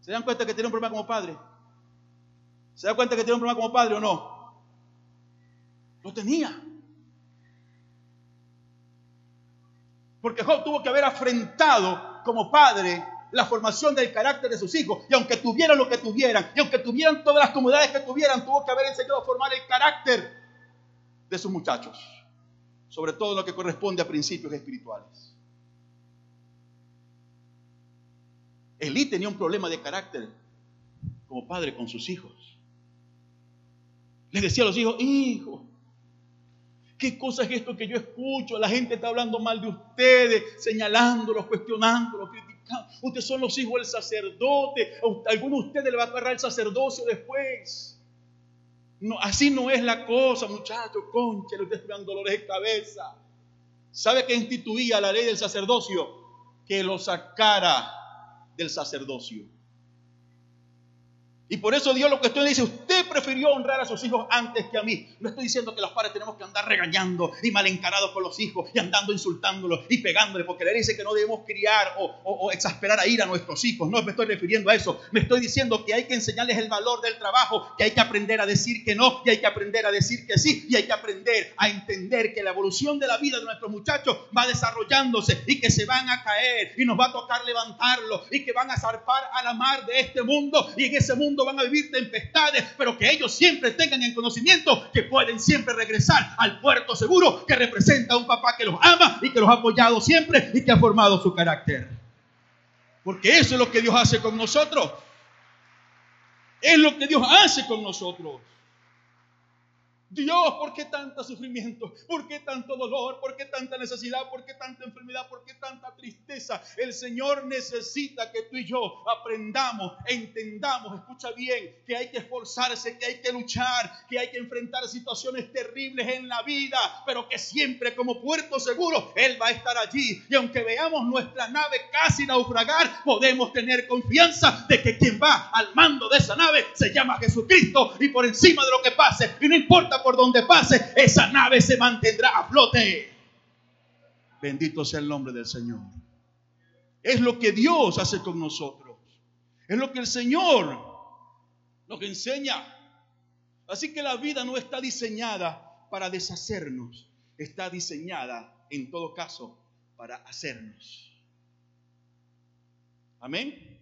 ¿Se dan cuenta que tiene un problema como padre? ¿Se dan cuenta que tiene un problema como padre o no? Lo tenía. Porque Job tuvo que haber afrentado como padre la formación del carácter de sus hijos. Y aunque tuvieran lo que tuvieran, y aunque tuvieran todas las comodidades que tuvieran, tuvo que haber enseñado a formar el carácter de sus muchachos. Sobre todo lo que corresponde a principios espirituales. Elí tenía un problema de carácter como padre con sus hijos. Les decía a los hijos, hijo, ¿qué cosa es esto que yo escucho? La gente está hablando mal de ustedes, señalándolos, cuestionándolos, Ustedes son los hijos del sacerdote. alguno de ustedes le va a agarrar el sacerdocio después. No, así no es la cosa, muchachos. Concha, ustedes dan dolores de cabeza. ¿Sabe qué instituía la ley del sacerdocio? Que lo sacara del sacerdocio. Y por eso Dios lo que estoy dice, usted prefirió honrar a sus hijos antes que a mí. No estoy diciendo que los padres tenemos que andar regañando y mal encarados con los hijos y andando insultándolos y pegándoles, porque le dice que no debemos criar o, o, exasperar a ir a nuestros hijos. No me estoy refiriendo a eso. Me estoy diciendo que hay que enseñarles el valor del trabajo, que hay que aprender a decir que no y hay que aprender a decir que sí y hay que aprender a entender que la evolución de la vida de nuestros muchachos va desarrollándose y que se van a caer y nos va a tocar levantarlos y que van a zarpar a la mar de este mundo y en ese mundo van a vivir tempestades, pero que ellos siempre tengan en conocimiento que pueden siempre regresar al puerto seguro que representa a un papá que los ama y que los ha apoyado siempre y que ha formado su carácter. Porque eso es lo que Dios hace con nosotros. Es lo que Dios hace con nosotros. Dios, ¿por qué tanto sufrimiento? ¿Por qué tanto dolor? ¿Por qué tanta necesidad? ¿Por qué tanta enfermedad? ¿Por qué tanta tristeza? El Señor necesita que tú y yo aprendamos, entendamos, escucha bien, que hay que esforzarse, que hay que luchar, que hay que enfrentar situaciones terribles en la vida, pero que siempre como puerto seguro Él va a estar allí. Y aunque veamos nuestra nave casi naufragar, podemos tener confianza de que quien va al mando de esa nave se llama Jesucristo y por encima de lo que pase, y no importa por donde pase, esa nave se mantendrá a flote. Bendito sea el nombre del Señor. Es lo que Dios hace con nosotros. Es lo que el Señor nos enseña. Así que la vida no está diseñada para deshacernos. Está diseñada, en todo caso, para hacernos. Amén.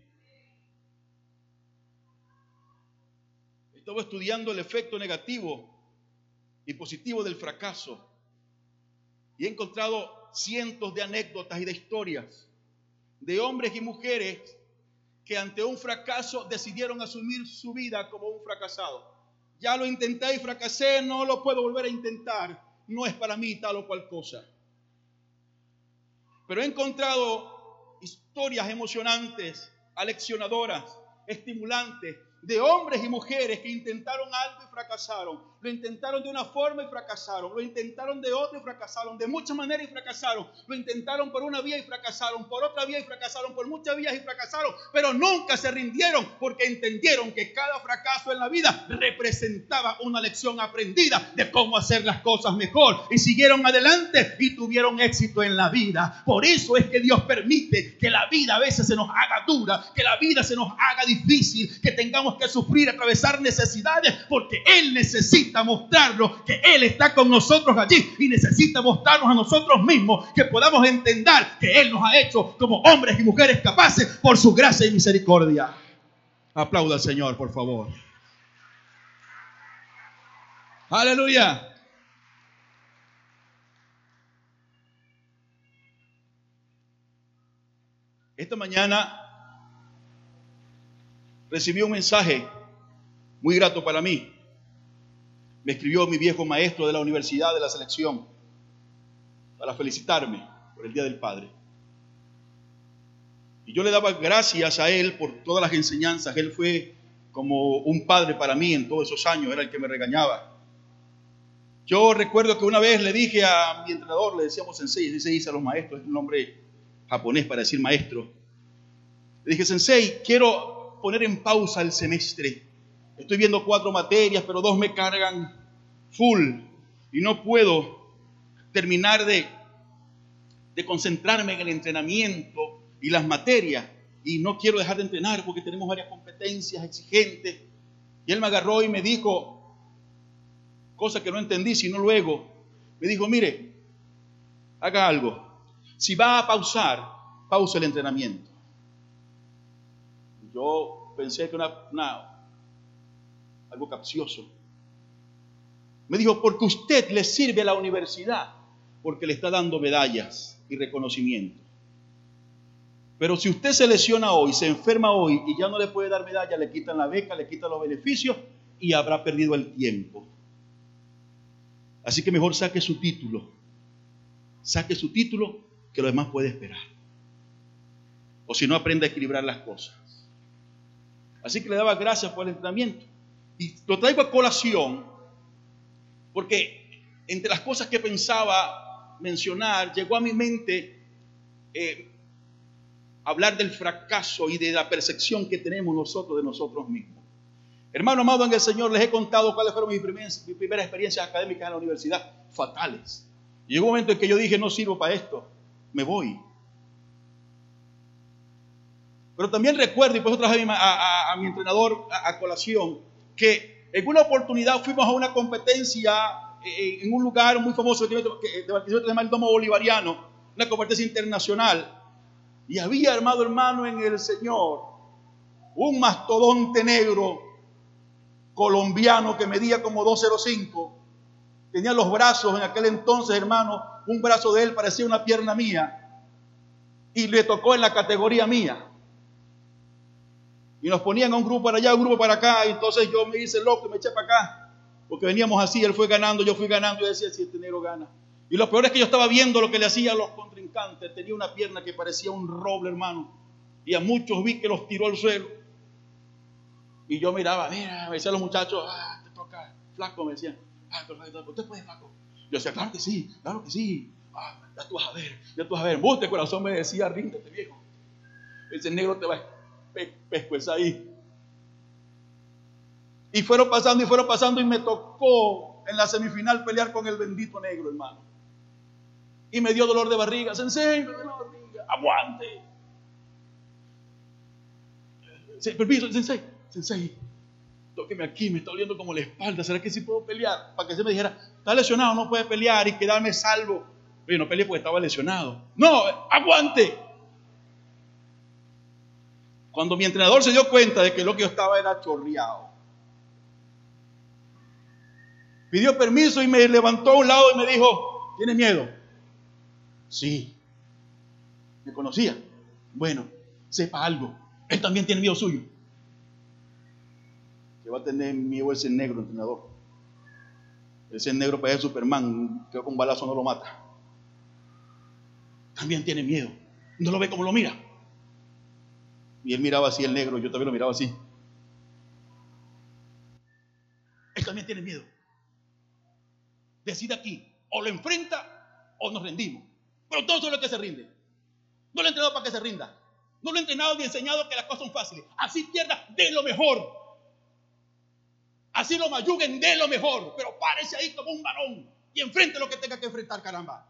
Estaba estudiando el efecto negativo y positivo del fracaso. Y he encontrado cientos de anécdotas y de historias de hombres y mujeres que ante un fracaso decidieron asumir su vida como un fracasado. Ya lo intenté y fracasé, no lo puedo volver a intentar. No es para mí tal o cual cosa. Pero he encontrado historias emocionantes, aleccionadoras, estimulantes, de hombres y mujeres que intentaron algo y fracasaron. Lo intentaron de una forma y fracasaron. Lo intentaron de otra y fracasaron. De muchas maneras y fracasaron. Lo intentaron por una vía y fracasaron. Por otra vía y fracasaron. Por muchas vías y fracasaron. Pero nunca se rindieron porque entendieron que cada fracaso en la vida representaba una lección aprendida de cómo hacer las cosas mejor. Y siguieron adelante y tuvieron éxito en la vida. Por eso es que Dios permite que la vida a veces se nos haga dura. Que la vida se nos haga difícil. Que tengamos que sufrir, atravesar necesidades. Porque Él necesita necesita mostrarnos que Él está con nosotros allí y necesita mostrarnos a nosotros mismos que podamos entender que Él nos ha hecho como hombres y mujeres capaces por su gracia y misericordia. Aplauda al Señor, por favor. Aleluya. Esta mañana recibí un mensaje muy grato para mí me escribió mi viejo maestro de la Universidad de la Selección para felicitarme por el Día del Padre. Y yo le daba gracias a él por todas las enseñanzas. Él fue como un padre para mí en todos esos años, era el que me regañaba. Yo recuerdo que una vez le dije a mi entrenador, le decíamos sensei, así dice a los maestros, es un nombre japonés para decir maestro. Le dije, sensei, quiero poner en pausa el semestre. Estoy viendo cuatro materias, pero dos me cargan full y no puedo terminar de, concentrarme en el entrenamiento y las materias. Y no quiero dejar de entrenar porque tenemos varias competencias exigentes. Y él me agarró y me dijo, cosa que no entendí, sino luego, me dijo, mire, haga algo. Si va a pausar, pausa el entrenamiento. Yo pensé que una, una algo capcioso. Me dijo, porque usted le sirve a la universidad, porque le está dando medallas y reconocimiento. Pero si usted se lesiona hoy, se enferma hoy y ya no le puede dar medalla, le quitan la beca, le quitan los beneficios y habrá perdido el tiempo. Así que mejor saque su título. Saque su título que lo demás puede esperar. O si no, aprenda a equilibrar las cosas. Así que le daba gracias por el entrenamiento. Y lo traigo a colación porque entre las cosas que pensaba mencionar, llegó a mi mente eh, hablar del fracaso y de la percepción que tenemos nosotros de nosotros mismos. Hermano amado en el Señor, les he contado cuáles fueron mis primeras, experiencias académicas en la universidad, fatales. llegó un momento en que yo dije, no sirvo para esto, me voy. Pero también recuerdo, y por eso traje a, a mi entrenador a, colación, que en una oportunidad fuimos a una competencia eh, en un lugar muy famoso Barquisimeto, se llama el Domo Bolivariano, una competencia internacional. Y había, hermano, hermano, en el Señor, un mastodonte negro colombiano que medía como 205. Tenía los brazos en aquel entonces, hermano, un brazo de él parecía una pierna mía. Y le tocó en la categoría mía. Y nos ponían a un grupo para allá, un grupo para acá. Y entonces yo me hice loco y me eché para acá. Porque veníamos así, él fue ganando, yo fui ganando. Y decía, si este negro gana. Y lo peor es que yo estaba viendo lo que le hacía a los contrincantes. Tenía una pierna que parecía un roble, hermano. Y a muchos vi que los tiró al suelo. Y yo miraba, mira, me decían los muchachos, ah, te toca, flaco, me decían, ah, usted puede, flaco. Yo decía, claro que sí, claro que sí. Ah, ya tú vas a ver, ya tú vas a ver. Vos, corazón me decía, ríndete, viejo. Ese negro te va a pescueza ahí. Y fueron pasando y fueron pasando y me tocó en la semifinal pelear con el bendito negro, hermano. Y me dio dolor de barriga. Sensei, me barriga. Aguante. Permiso, sensei. Sensei, tóqueme aquí, me está doliendo como la espalda. ¿Será que sí puedo pelear? Para que se me dijera, está lesionado, no puede pelear y quedarme salvo. Oye, no peleé porque estaba lesionado. No, aguante. Cuando mi entrenador se dio cuenta de que lo que yo estaba era chorreado, pidió permiso y me levantó a un lado y me dijo, ¿tienes miedo? Sí. Me conocía. Bueno, sepa algo. Él también tiene miedo suyo. Que va a tener miedo ese negro entrenador. Ese negro para Superman, que con un balazo no lo mata. También tiene miedo. No lo ve como lo mira. Y él miraba así el negro, yo también lo miraba así. Él también tiene miedo. decide aquí, o lo enfrenta o nos rendimos. Pero todos son los que se rinden. No lo he entrenado para que se rinda. No lo he entrenado ni enseñado que las cosas son fáciles. Así pierda de lo mejor. Así lo mayuguen de lo mejor. Pero párese ahí como un varón y enfrente lo que tenga que enfrentar, caramba.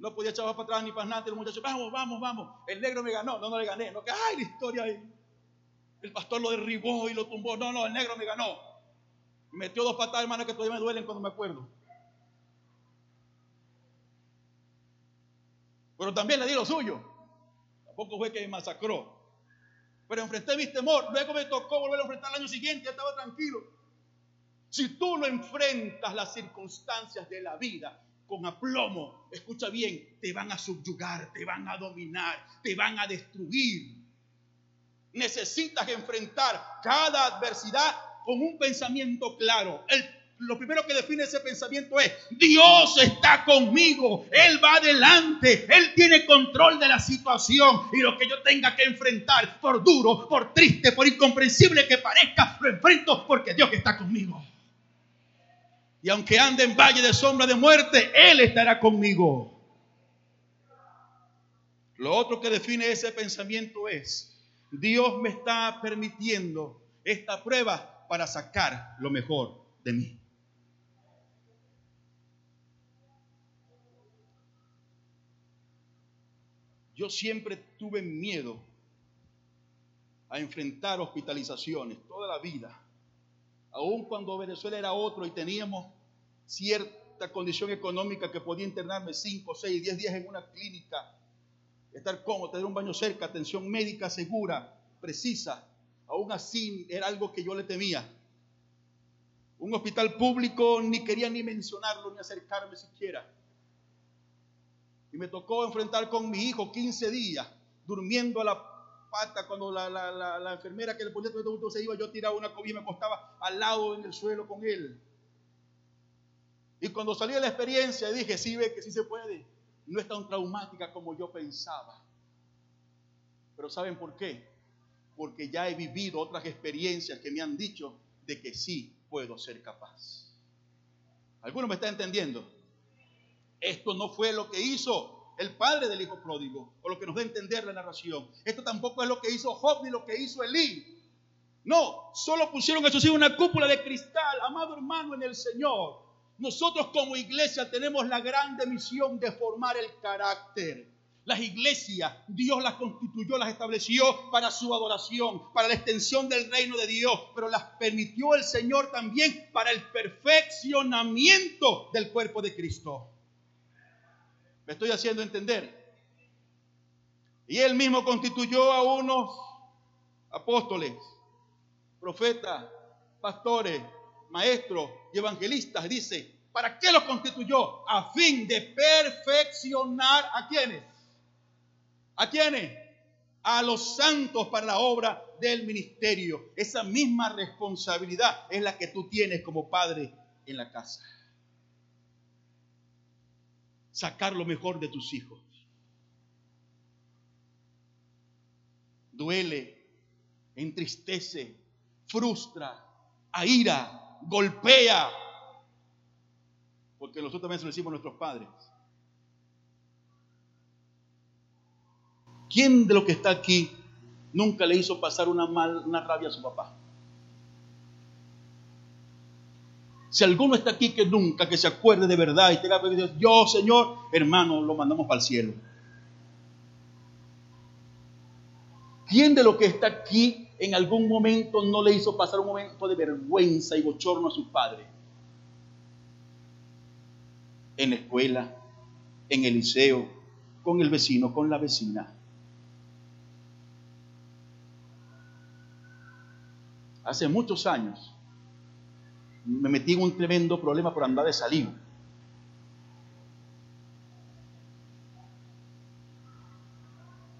No podía echar para atrás ni para nada. El muchacho, vamos, vamos, vamos. El negro me ganó. No, no le gané. No, que, ay, la historia ahí. El pastor lo derribó y lo tumbó. No, no, el negro me ganó. Metió dos patadas, hermano, que todavía me duelen cuando me acuerdo. Pero también le di lo suyo. Tampoco fue que me masacró. Pero enfrenté mi temor. Luego me tocó volver a enfrentar el año siguiente. Ya estaba tranquilo. Si tú no enfrentas las circunstancias de la vida con aplomo, escucha bien, te van a subyugar, te van a dominar, te van a destruir. Necesitas enfrentar cada adversidad con un pensamiento claro. lo primero que define ese pensamiento es, Dios está conmigo, Él va adelante, Él tiene control de la situación y lo que yo tenga que enfrentar, por duro, por triste, por incomprensible que parezca, lo enfrento porque Dios está conmigo. Y aunque ande en valle de sombra de muerte, Él estará conmigo. Lo otro que define ese pensamiento es, Dios me está permitiendo esta prueba para sacar lo mejor de mí. Yo siempre tuve miedo a enfrentar hospitalizaciones toda la vida aun cuando Venezuela era otro y teníamos cierta condición económica que podía internarme 5, 6, 10 días en una clínica, estar cómodo, tener un baño cerca, atención médica segura, precisa, aún así era algo que yo le temía. Un hospital público ni quería ni mencionarlo ni acercarme siquiera. Y me tocó enfrentar con mi hijo 15 días, durmiendo a la pata cuando la, la, la, enfermera que le ponía todo se iba, yo tiraba una cobija y me acostaba al lado en el suelo con él. Y cuando salí de la experiencia dije, sí, ve que sí se puede. No es tan traumática como yo pensaba. Pero ¿saben por qué? Porque ya he vivido otras experiencias que me han dicho de que sí puedo ser capaz. ¿Alguno me está entendiendo? Esto no fue lo que hizo el padre del hijo pródigo, o lo que nos da a entender la narración. Esto tampoco es lo que hizo Job ni lo que hizo Elí. No, solo pusieron eso sí una cúpula de cristal, amado hermano en el Señor. Nosotros como iglesia tenemos la grande misión de formar el carácter. Las iglesias, Dios las constituyó, las estableció para su adoración, para la extensión del reino de Dios, pero las permitió el Señor también para el perfeccionamiento del cuerpo de Cristo estoy haciendo entender? Y él mismo constituyó a unos apóstoles, profetas, pastores, maestros y evangelistas. Dice, ¿para qué los constituyó? A fin de perfeccionar a quienes. ¿A quienes? A los santos para la obra del ministerio. Esa misma responsabilidad es la que tú tienes como padre en la casa sacar lo mejor de tus hijos. Duele, entristece, frustra, aira, golpea, porque nosotros también se lo decimos a nuestros padres. ¿Quién de los que está aquí nunca le hizo pasar una, mal, una rabia a su papá? Si alguno está aquí que nunca, que se acuerde de verdad y tenga decir, yo Señor, hermano, lo mandamos para el cielo. ¿Quién de los que está aquí en algún momento no le hizo pasar un momento de vergüenza y bochorno a su padre? En la escuela, en el liceo, con el vecino, con la vecina. Hace muchos años me metí en un tremendo problema por andar de saliva.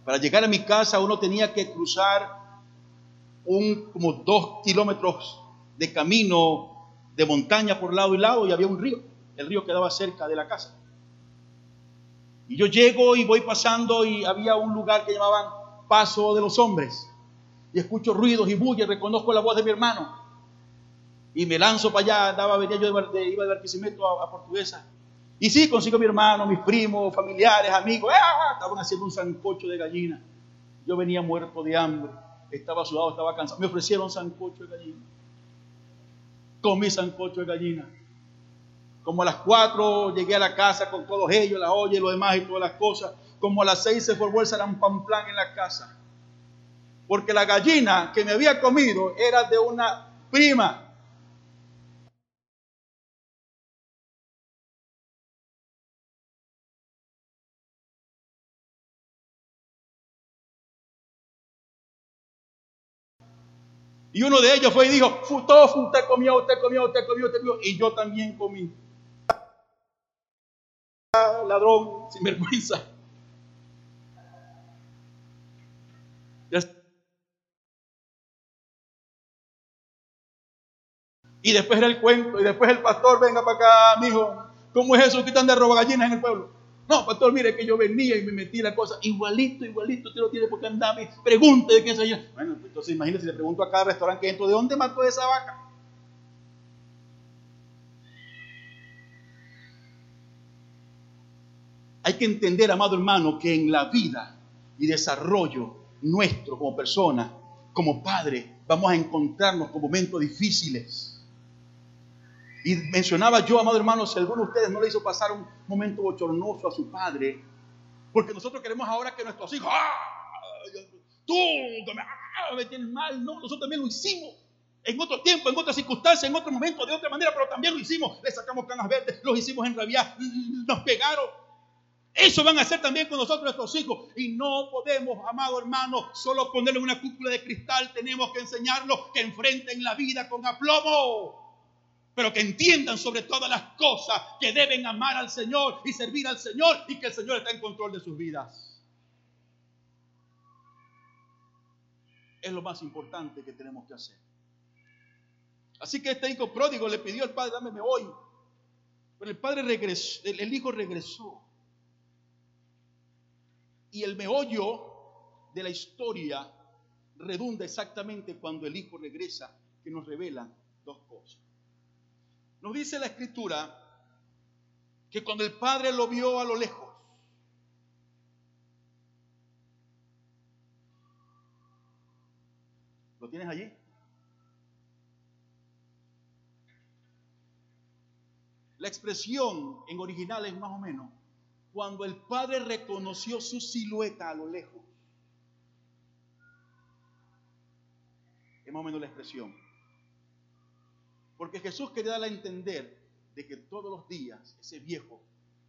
Para llegar a mi casa uno tenía que cruzar un como dos kilómetros de camino de montaña por lado y lado y había un río. El río quedaba cerca de la casa. Y yo llego y voy pasando y había un lugar que llamaban Paso de los Hombres. Y escucho ruidos y bullas, reconozco la voz de mi hermano. Y me lanzo para allá, andaba, venía yo de, iba de Barquisimeto a, Portuguesa. Y sí, consigo a mi hermano, mis primos, familiares, amigos. ¡ah! Estaban haciendo un sancocho de gallina. Yo venía muerto de hambre. Estaba sudado, estaba cansado. Me ofrecieron sancocho de gallina. Comí sancocho de gallina. Como a las cuatro llegué a la casa con todos ellos, la olla y lo demás y todas las cosas. Como a las seis se formó el salampamplán en la casa. Porque la gallina que me había comido era de una prima. Y uno de ellos fue y dijo, todo usted comió, usted comió, usted comió, usted comió. Y yo también comí. Ladrón, sin vergüenza. Y después era el cuento, y después el pastor, venga para acá, mijo, ¿cómo es eso que están de roba gallinas en el pueblo? No, pastor, mire que yo venía y me metí la cosa, igualito, igualito, usted lo tiene porque andaba, pregunte de qué se Bueno, pues, entonces imagínese le pregunto a cada restaurante que entro, ¿de dónde mató esa vaca? Hay que entender, amado hermano, que en la vida y desarrollo nuestro como persona, como padre, vamos a encontrarnos con momentos difíciles. Y mencionaba yo, amado hermano, si alguno de ustedes no le hizo pasar un momento bochornoso a su padre, porque nosotros queremos ahora que nuestros hijos, ¡ah! tú me, ah, me tienes mal, no, nosotros también lo hicimos. En otro tiempo, en otras circunstancias, en otro momento, de otra manera, pero también lo hicimos. Le sacamos canas verdes, los hicimos en rabia, [LAUGHS] nos pegaron. Eso van a hacer también con nosotros nuestros hijos. Y no podemos, amado hermano, solo ponerle una cúpula de cristal. Tenemos que enseñarlos que enfrenten la vida con aplomo. Pero que entiendan sobre todas las cosas que deben amar al Señor y servir al Señor y que el Señor está en control de sus vidas. Es lo más importante que tenemos que hacer. Así que este hijo pródigo le pidió al padre, dame hoy. Pero el padre regresó, el hijo regresó. Y el meollo de la historia redunda exactamente cuando el Hijo regresa, que nos revela dos cosas. Nos dice la Escritura que cuando el Padre lo vio a lo lejos, ¿lo tienes allí? La expresión en original es más o menos cuando el Padre reconoció su silueta a lo lejos. Es más o menos la expresión. Porque Jesús quería darle a entender de que todos los días ese viejo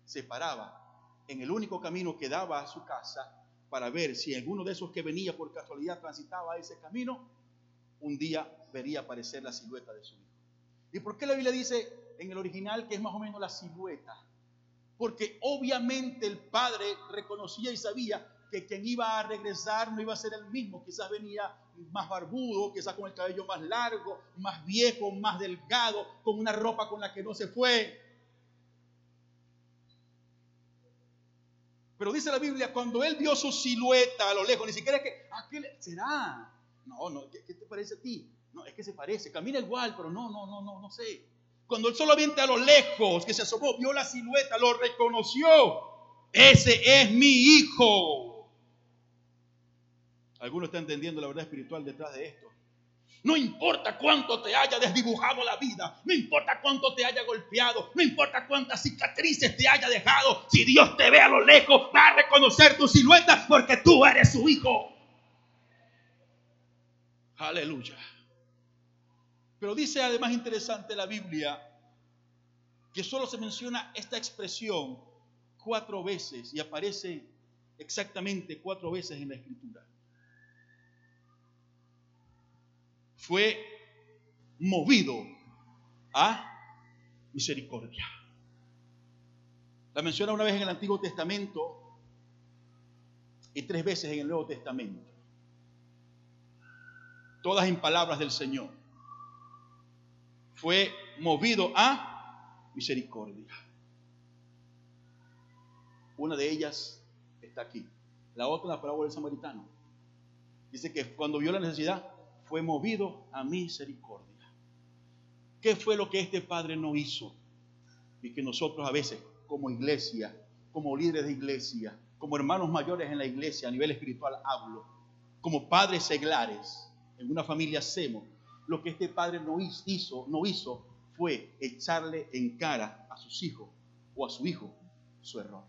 se paraba en el único camino que daba a su casa para ver si alguno de esos que venía por casualidad transitaba ese camino, un día vería aparecer la silueta de su hijo. ¿Y por qué la Biblia dice en el original que es más o menos la silueta? porque obviamente el padre reconocía y sabía que quien iba a regresar no iba a ser el mismo, quizás venía más barbudo, quizás con el cabello más largo, más viejo, más delgado, con una ropa con la que no se fue. Pero dice la Biblia, cuando él vio su silueta a lo lejos, ni siquiera es que, ¿a qué será? No, no, ¿qué, ¿qué, te parece a ti? No, es que se parece, camina igual, pero no, no, no, no, no sé. Cuando él solamente a lo lejos, que se asomó, vio la silueta, lo reconoció. Ese es mi hijo. Algunos están entendiendo la verdad espiritual detrás de esto. No importa cuánto te haya desdibujado la vida, no importa cuánto te haya golpeado, no importa cuántas cicatrices te haya dejado, si Dios te ve a lo lejos, va a reconocer tu silueta porque tú eres su hijo. Aleluya. Pero dice además interesante la Biblia que solo se menciona esta expresión cuatro veces y aparece exactamente cuatro veces en la escritura. Fue movido a misericordia. La menciona una vez en el Antiguo Testamento y tres veces en el Nuevo Testamento. Todas en palabras del Señor fue movido a misericordia. Una de ellas está aquí. La otra, la parábola del samaritano. Dice que cuando vio la necesidad, fue movido a misericordia. ¿Qué fue lo que este padre no hizo? Y que nosotros a veces, como iglesia, como líderes de iglesia, como hermanos mayores en la iglesia, a nivel espiritual hablo, como padres seglares, en una familia hacemos, lo que este padre no hizo, no hizo fue echarle en cara a sus hijos o a su hijo su error.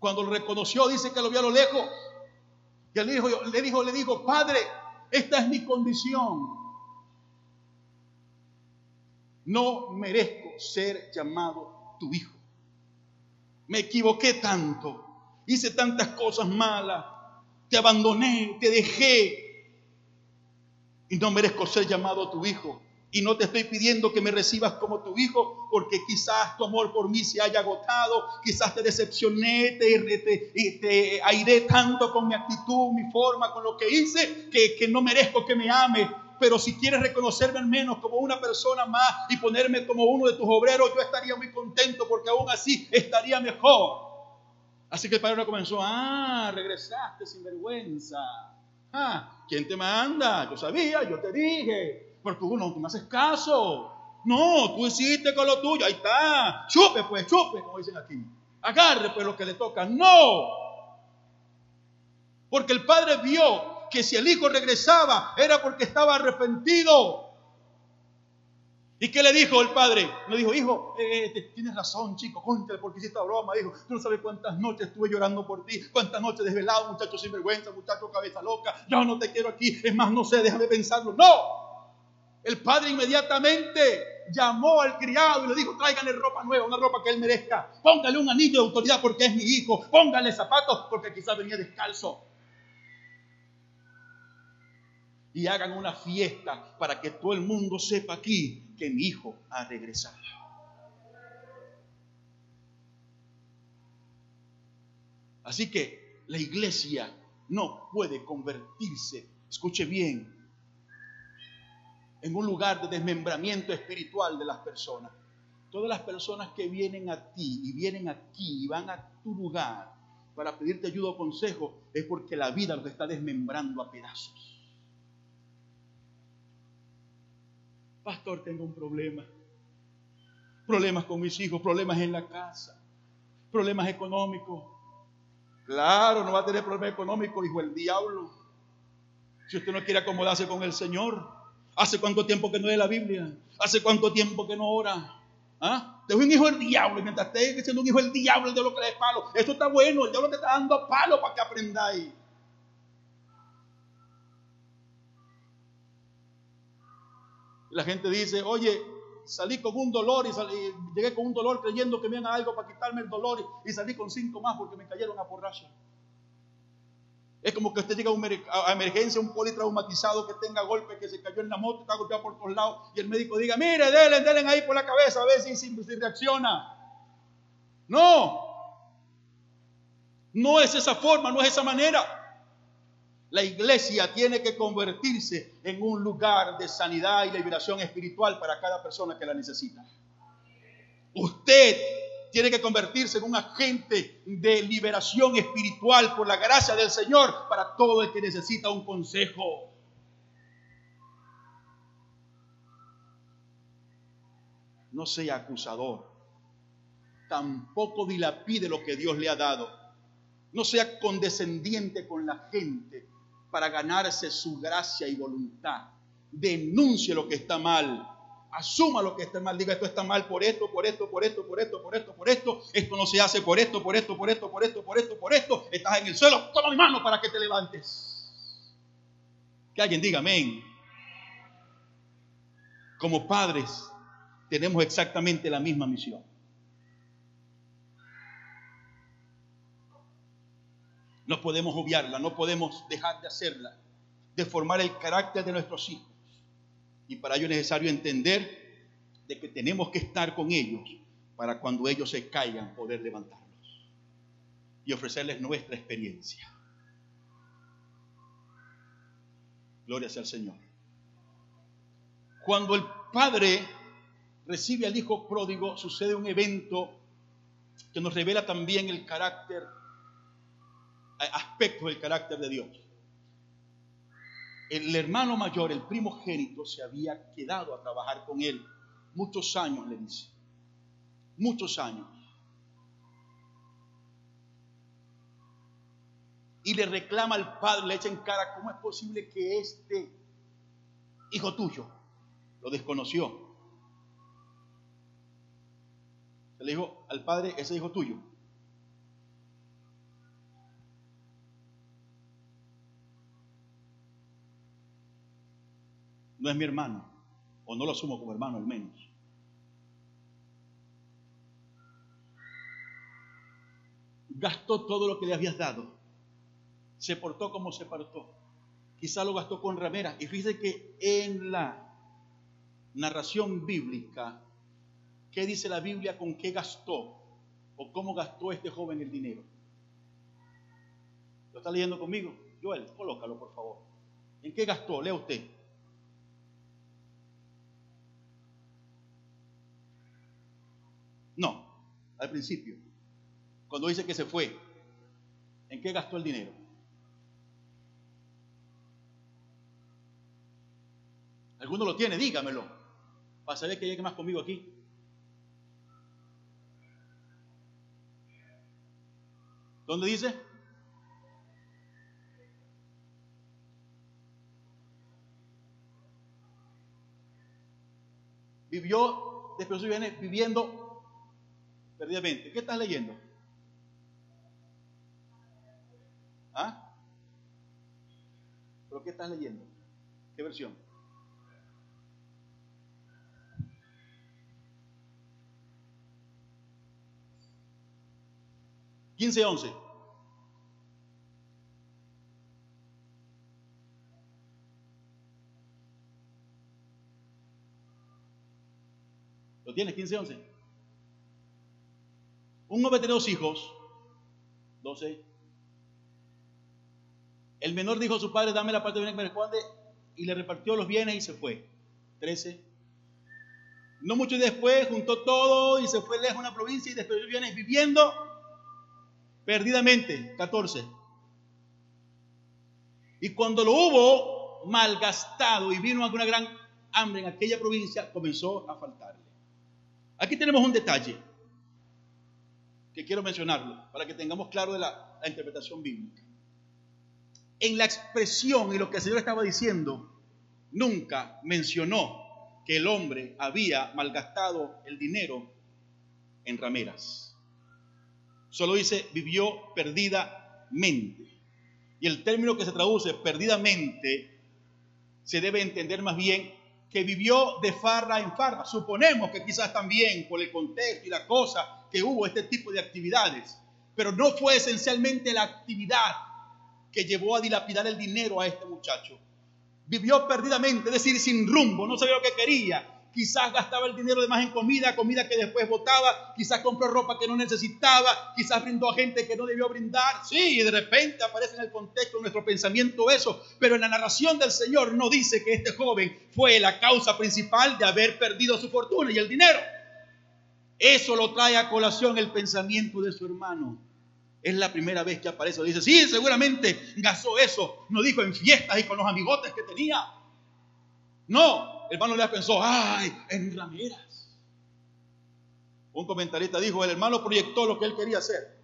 Cuando lo reconoció, dice que lo vio a lo lejos. Le dijo, le dijo, le dijo, Padre, esta es mi condición. No merezco ser llamado tu hijo. Me equivoqué tanto. Hice tantas cosas malas. Te abandoné, te dejé. Y no merezco ser llamado tu hijo. Y no te estoy pidiendo que me recibas como tu hijo, porque quizás tu amor por mí se haya agotado, quizás te decepcioné, te, te, te airé tanto con mi actitud, mi forma, con lo que hice, que, que no merezco que me ame. Pero si quieres reconocerme al menos como una persona más y ponerme como uno de tus obreros, yo estaría muy contento porque aún así estaría mejor. Así que el padre comenzó, ah, regresaste sin vergüenza. Ah, ¿quién te manda? Yo sabía, yo te dije. Pero tú no, tú me haces caso. No, tú hiciste con lo tuyo. Ahí está. Chupe, pues, chupe, como dicen aquí. Agarre, pues, lo que le toca. No. Porque el padre vio que si el hijo regresaba era porque estaba arrepentido. ¿Y qué le dijo el padre? Le dijo, hijo, eh, tienes razón, chico, cuéntale porque hiciste broma. Dijo, tú no sabes cuántas noches estuve llorando por ti, cuántas noches desvelado, muchacho sin vergüenza, muchacho cabeza loca. Yo no te quiero aquí, es más, no sé, déjame pensarlo. No, el padre inmediatamente llamó al criado y le dijo, tráiganle ropa nueva, una ropa que él merezca. Póngale un anillo de autoridad porque es mi hijo. Póngale zapatos porque quizás venía descalzo. Y hagan una fiesta para que todo el mundo sepa aquí que mi hijo ha regresado. Así que la iglesia no puede convertirse, escuche bien, en un lugar de desmembramiento espiritual de las personas. Todas las personas que vienen a ti y vienen aquí y van a tu lugar para pedirte ayuda o consejo es porque la vida los está desmembrando a pedazos. Pastor, tengo un problema. Problemas con mis hijos, problemas en la casa, problemas económicos. Claro, no va a tener problemas económicos, hijo el diablo. Si usted no quiere acomodarse con el Señor, ¿Hace cuánto tiempo que no lee la Biblia? ¿Hace cuánto tiempo que no ora? ¿Ah? Te un hijo del diablo. Mientras estés siendo un hijo del diablo, el diablo que palo. Esto está bueno. El diablo te está dando palo para que aprendáis. La gente dice, oye, salí con un dolor y, llegué con un dolor creyendo que me iban a algo para quitarme el dolor y, salí con cinco más porque me cayeron a porracha. Es como que usted llega a emergencia, un politraumatizado que tenga golpe, que se cayó en la moto, está golpeado por todos lados, y el médico diga, mire, denle, denle ahí por la cabeza a ver si, si, reacciona. No, no es esa forma, no es esa manera. La iglesia tiene que convertirse en un lugar de sanidad y liberación espiritual para cada persona que la necesita. Usted tiene que convertirse en un agente de liberación espiritual por la gracia del Señor para todo el que necesita un consejo. No sea acusador. Tampoco dilapide lo que Dios le ha dado. No sea condescendiente con la gente para ganarse su gracia y voluntad. Denuncie lo que está mal asuma lo que está mal, diga esto está mal por esto, por esto, por esto, por esto, por esto, por esto, esto no se hace por esto, por esto, por esto, por esto, por esto, por esto, estás en el suelo, toma mi mano para que te levantes. Que alguien diga amén. Como padres tenemos exactamente la misma misión. No podemos obviarla, no podemos dejar de hacerla, de formar el carácter de nuestros hijos y para ello es necesario entender de que tenemos que estar con ellos para cuando ellos se caigan poder levantarlos y ofrecerles nuestra experiencia. Gloria sea al Señor. Cuando el Padre recibe al Hijo pródigo, sucede un evento que nos revela también el carácter, aspectos del carácter de Dios. El hermano mayor, el primogénito, se había quedado a trabajar con él. Muchos años, le dice. Muchos años. Y le reclama al padre, le echa en cara, ¿cómo es posible que este hijo tuyo lo desconoció? Le dijo al padre, ese hijo tuyo. Es mi hermano, o no lo asumo como hermano al menos. Gastó todo lo que le habías dado. Se portó como se portó. Quizá lo gastó con rameras. Y fíjese que en la narración bíblica ¿Qué dice la Biblia con qué gastó o cómo gastó este joven el dinero? ¿Lo está leyendo conmigo? Joel, colócalo por favor. ¿En qué gastó? Lea usted. No, al principio. Cuando dice que se fue, ¿en qué gastó el dinero? ¿Alguno lo tiene? Dígamelo. Para saber que llegue más conmigo aquí. ¿Dónde dice? Vivió, después viene viviendo perdidamente. ¿Qué estás leyendo? ¿Ah? ¿Pero qué estás leyendo? ¿Qué versión? 15, 11. ¿Lo tienes? 15, 11. Un hombre tenía dos hijos. 12. El menor dijo a su padre, dame la parte de bien que me responde, y le repartió los bienes y se fue. 13. No mucho después juntó todo y se fue lejos a una provincia y después viene viviendo perdidamente, 14. Y cuando lo hubo malgastado y vino alguna gran hambre en aquella provincia, comenzó a faltarle. Aquí tenemos un detalle que quiero mencionarlo para que tengamos claro de la, la interpretación bíblica. En la expresión y lo que el Señor estaba diciendo, nunca mencionó que el hombre había malgastado el dinero en rameras. Solo dice vivió perdidamente. Y el término que se traduce perdidamente se debe entender más bien que vivió de farra en farra. Suponemos que quizás también por el contexto y la cosa que hubo este tipo de actividades, pero no fue esencialmente la actividad que llevó a dilapidar el dinero a este muchacho. Vivió perdidamente, es decir, sin rumbo, no sabía lo que quería, quizás gastaba el dinero de más en comida, comida que después botaba, quizás compró ropa que no necesitaba, quizás brindó a gente que no debió brindar. Sí, y de repente aparece en el contexto nuestro pensamiento eso, pero en la narración del Señor no dice que este joven fue la causa principal de haber perdido su fortuna y el dinero. Eso lo trae a colación el pensamiento de su hermano. Es la primera vez que aparece. Dice, sí, seguramente gastó eso. No dijo en fiestas y con los amigotes que tenía. No, hermano le pensó, ay, en rameras. Un comentarista dijo, el hermano proyectó lo que él quería hacer.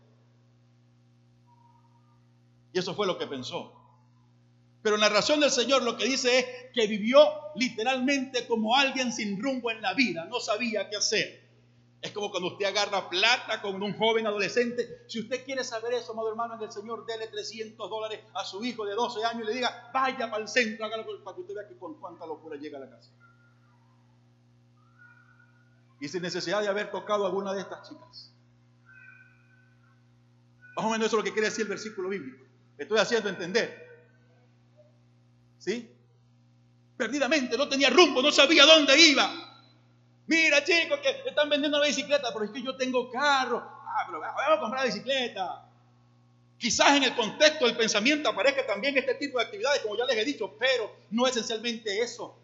Y eso fue lo que pensó. Pero la narración del Señor lo que dice es que vivió literalmente como alguien sin rumbo en la vida, no sabía qué hacer. Es como cuando usted agarra plata con un joven adolescente. Si usted quiere saber eso, amado hermano, en el Señor, dele 300 dólares a su hijo de 12 años y le diga, vaya para el centro, hágalo para que usted vea que con cuánta locura llega a la casa. Y sin necesidad de haber tocado a alguna de estas chicas. Más o menos eso es lo que quiere decir el versículo bíblico. Estoy haciendo entender. ¿Sí? Perdidamente, no tenía rumbo, no sabía dónde iba. Mira, chicos, que están vendiendo una bicicleta, pero es que yo tengo carro. Ah, pero vamos a comprar la bicicleta. Quizás en el contexto del pensamiento aparezca también este tipo de actividades, como ya les he dicho, pero no esencialmente eso.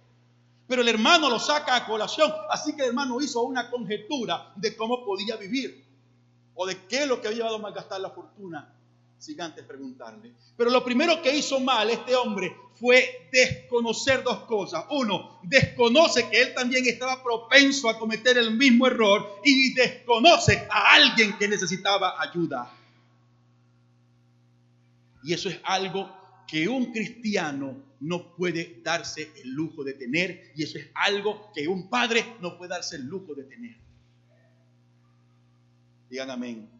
Pero el hermano lo saca a colación, así que el hermano hizo una conjetura de cómo podía vivir o de qué es lo que había llevado a malgastar la fortuna sin antes preguntarle. Pero lo primero que hizo mal este hombre fue desconocer dos cosas. Uno, desconoce que él también estaba propenso a cometer el mismo error y desconoce a alguien que necesitaba ayuda. Y eso es algo que un cristiano no puede darse el lujo de tener y eso es algo que un padre no puede darse el lujo de tener. Digan amén.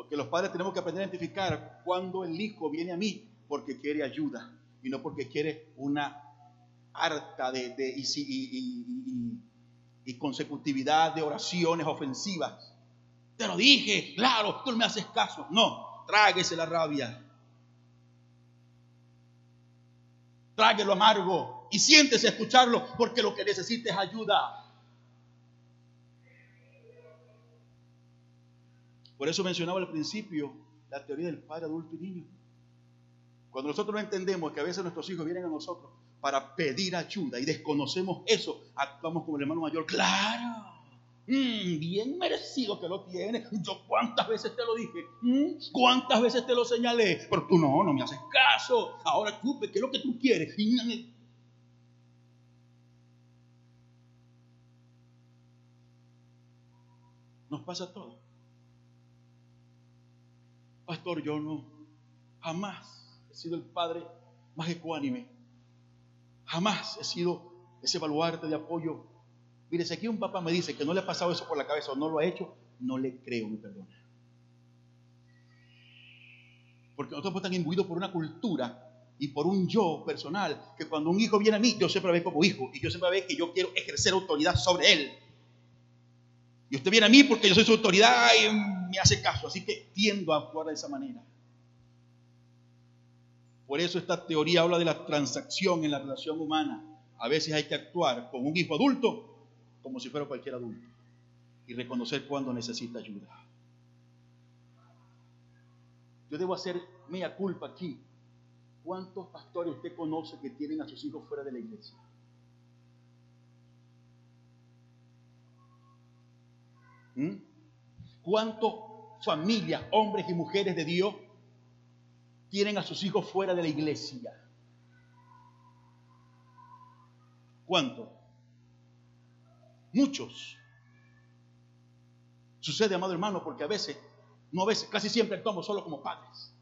Porque los padres tenemos que aprender a identificar cuando el hijo viene a mí porque quiere ayuda y no porque quiere una harta de, y, consecutividad de oraciones ofensivas. Te lo dije, claro, tú me haces caso. No, tráguese la rabia. Tráguelo amargo y siéntese a escucharlo porque lo que necesita es ayuda. Por eso mencionaba al principio la teoría del padre adulto y niño. Cuando nosotros no entendemos que a veces nuestros hijos vienen a nosotros para pedir ayuda y desconocemos eso, actuamos como el hermano mayor. Claro, mm, bien merecido que lo tiene. Yo cuántas veces te lo dije, mm, cuántas veces te lo señalé, pero tú no, no me haces caso. Ahora tú, ¿qué es lo que tú quieres? Nos pasa todo. Pastor, yo no, jamás he sido el padre más ecuánime. Jamás he sido ese baluarte de apoyo. Mire, si aquí un papá me dice que no le ha pasado eso por la cabeza o no lo ha hecho, no le creo, me perdona. Porque nosotros estamos tan imbuidos por una cultura y por un yo personal que cuando un hijo viene a mí, yo siempre ve como hijo y yo siempre ve que yo quiero ejercer autoridad sobre él. Y usted viene a mí porque yo soy su autoridad y me hace caso. Así que tiendo a actuar de esa manera. Por eso esta teoría habla de la transacción en la relación humana. A veces hay que actuar con un hijo adulto como si fuera cualquier adulto. Y reconocer cuando necesita ayuda. Yo debo hacer mea culpa aquí. ¿Cuántos pastores usted conoce que tienen a sus hijos fuera de la iglesia? ¿Mm? ¿Cuántas familias, hombres y mujeres de Dios, tienen a sus hijos fuera de la iglesia? ¿Cuántos? Muchos. Sucede, amado hermano, porque a veces, no a veces, casi siempre actuamos solo como padres.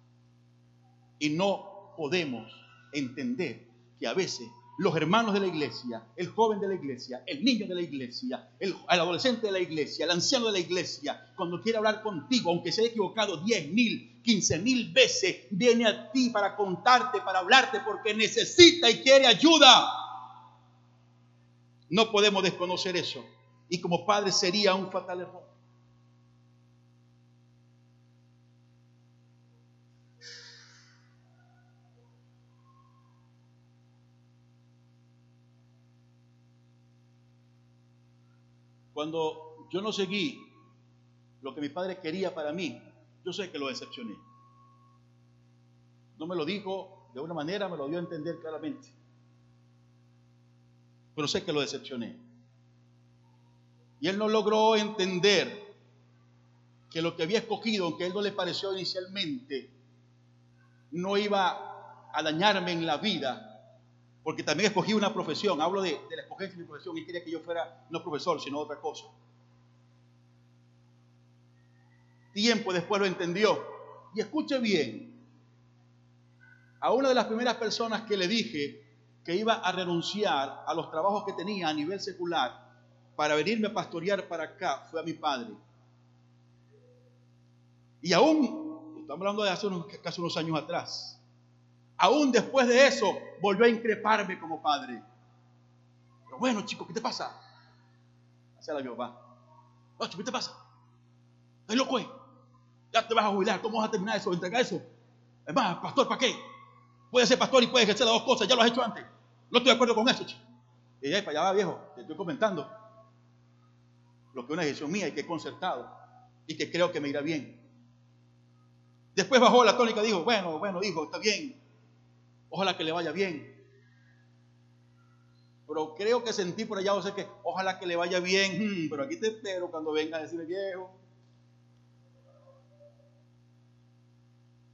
Y no podemos entender que a veces los hermanos de la iglesia, el joven de la iglesia, el niño de la iglesia, el, adolescente de la iglesia, el anciano de la iglesia, cuando quiere hablar contigo, aunque se haya equivocado 10 mil, 15 mil veces, viene a ti para contarte, para hablarte, porque necesita y quiere ayuda. No podemos desconocer eso. Y como padre sería un fatal error. Cuando yo no seguí lo que mi padre quería para mí, yo sé que lo decepcioné. No me lo dijo de una manera, me lo dio a entender claramente. Pero sé que lo decepcioné. Y él no logró entender que lo que había escogido, aunque a él no le pareció inicialmente, no iba a dañarme en la vida, porque también escogí una profesión. Hablo de, la escogencia de mi profesión y quería que yo fuera no profesor, sino otra cosa. Tiempo después lo entendió. Y escuche bien, a una de las primeras personas que le dije que iba a renunciar a los trabajos que tenía a nivel secular para venirme a pastorear para acá fue a mi padre. Y aún, estamos hablando de hace casi unos años atrás, Aún después de eso, volvió a increparme como padre. Pero bueno, chico, ¿qué te pasa? Hacia la papá. ¿qué te pasa? ¿Estás loco? Eh? Ya te vas a jubilar. ¿Cómo vas a terminar eso? Entrega eso. Es más, pastor, ¿para qué? Puede ser pastor y puede ejercer las dos cosas. Ya lo has hecho antes. No estoy de acuerdo con eso, chico. Y ya, para allá va, viejo. Te estoy comentando lo que es una decisión mía y que he concertado y que creo que me irá bien. Después bajó la tónica y dijo, bueno, bueno, hijo, está bien. Ojalá que le vaya bien. Pero creo que sentí por allá, o sea que ojalá que le vaya bien, hmm, pero aquí te espero cuando venga a decirle viejo.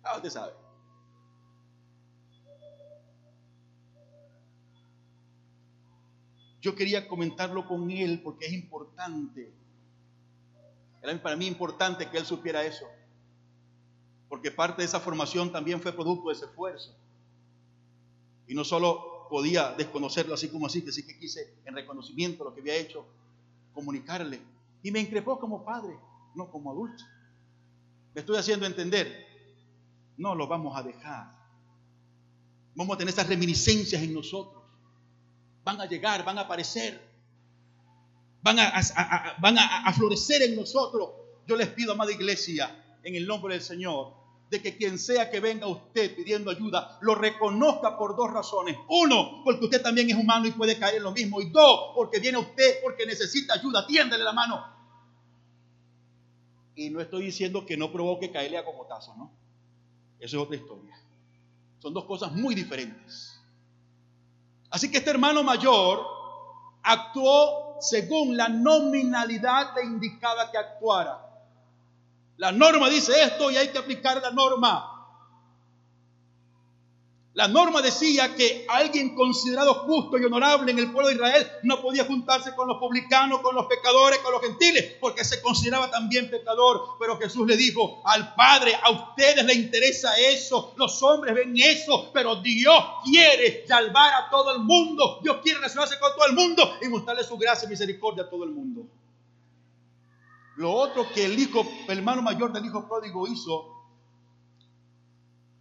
Ah, usted sabe. Yo quería comentarlo con él porque es importante. Era para mí importante que él supiera eso. Porque parte de esa formación también fue producto de ese esfuerzo. Y no solo podía desconocerlo así como así, que sí que quise en reconocimiento lo que había hecho, comunicarle. Y me increpó como padre, no como adulto. Me estoy haciendo entender. No lo vamos a dejar. Vamos a tener esas reminiscencias en nosotros. Van a llegar, van a aparecer. Van a, van a florecer en nosotros. Yo les pido, amada iglesia, en el nombre del Señor, de que quien sea que venga a usted pidiendo ayuda, lo reconozca por dos razones. Uno, porque usted también es humano y puede caer en lo mismo. Y dos, porque viene usted porque necesita ayuda. Tiéndele la mano. Y no estoy diciendo que no provoque caerle a cocotazo, ¿no? Eso es otra historia. Son dos cosas muy diferentes. Así que este hermano mayor actuó según la nominalidad le indicaba que actuara. La norma dice esto y hay que aplicar la norma. La norma decía que alguien considerado justo y honorable en el pueblo de Israel no podía juntarse con los publicanos, con los pecadores, con los gentiles, porque se consideraba también pecador. Pero Jesús le dijo al Padre, a ustedes les interesa eso, los hombres ven eso, pero Dios quiere salvar a todo el mundo, Dios quiere relacionarse con todo el mundo y mostrarle su gracia y misericordia a todo el mundo. Lo otro que el hijo, el hermano mayor del hijo pródigo hizo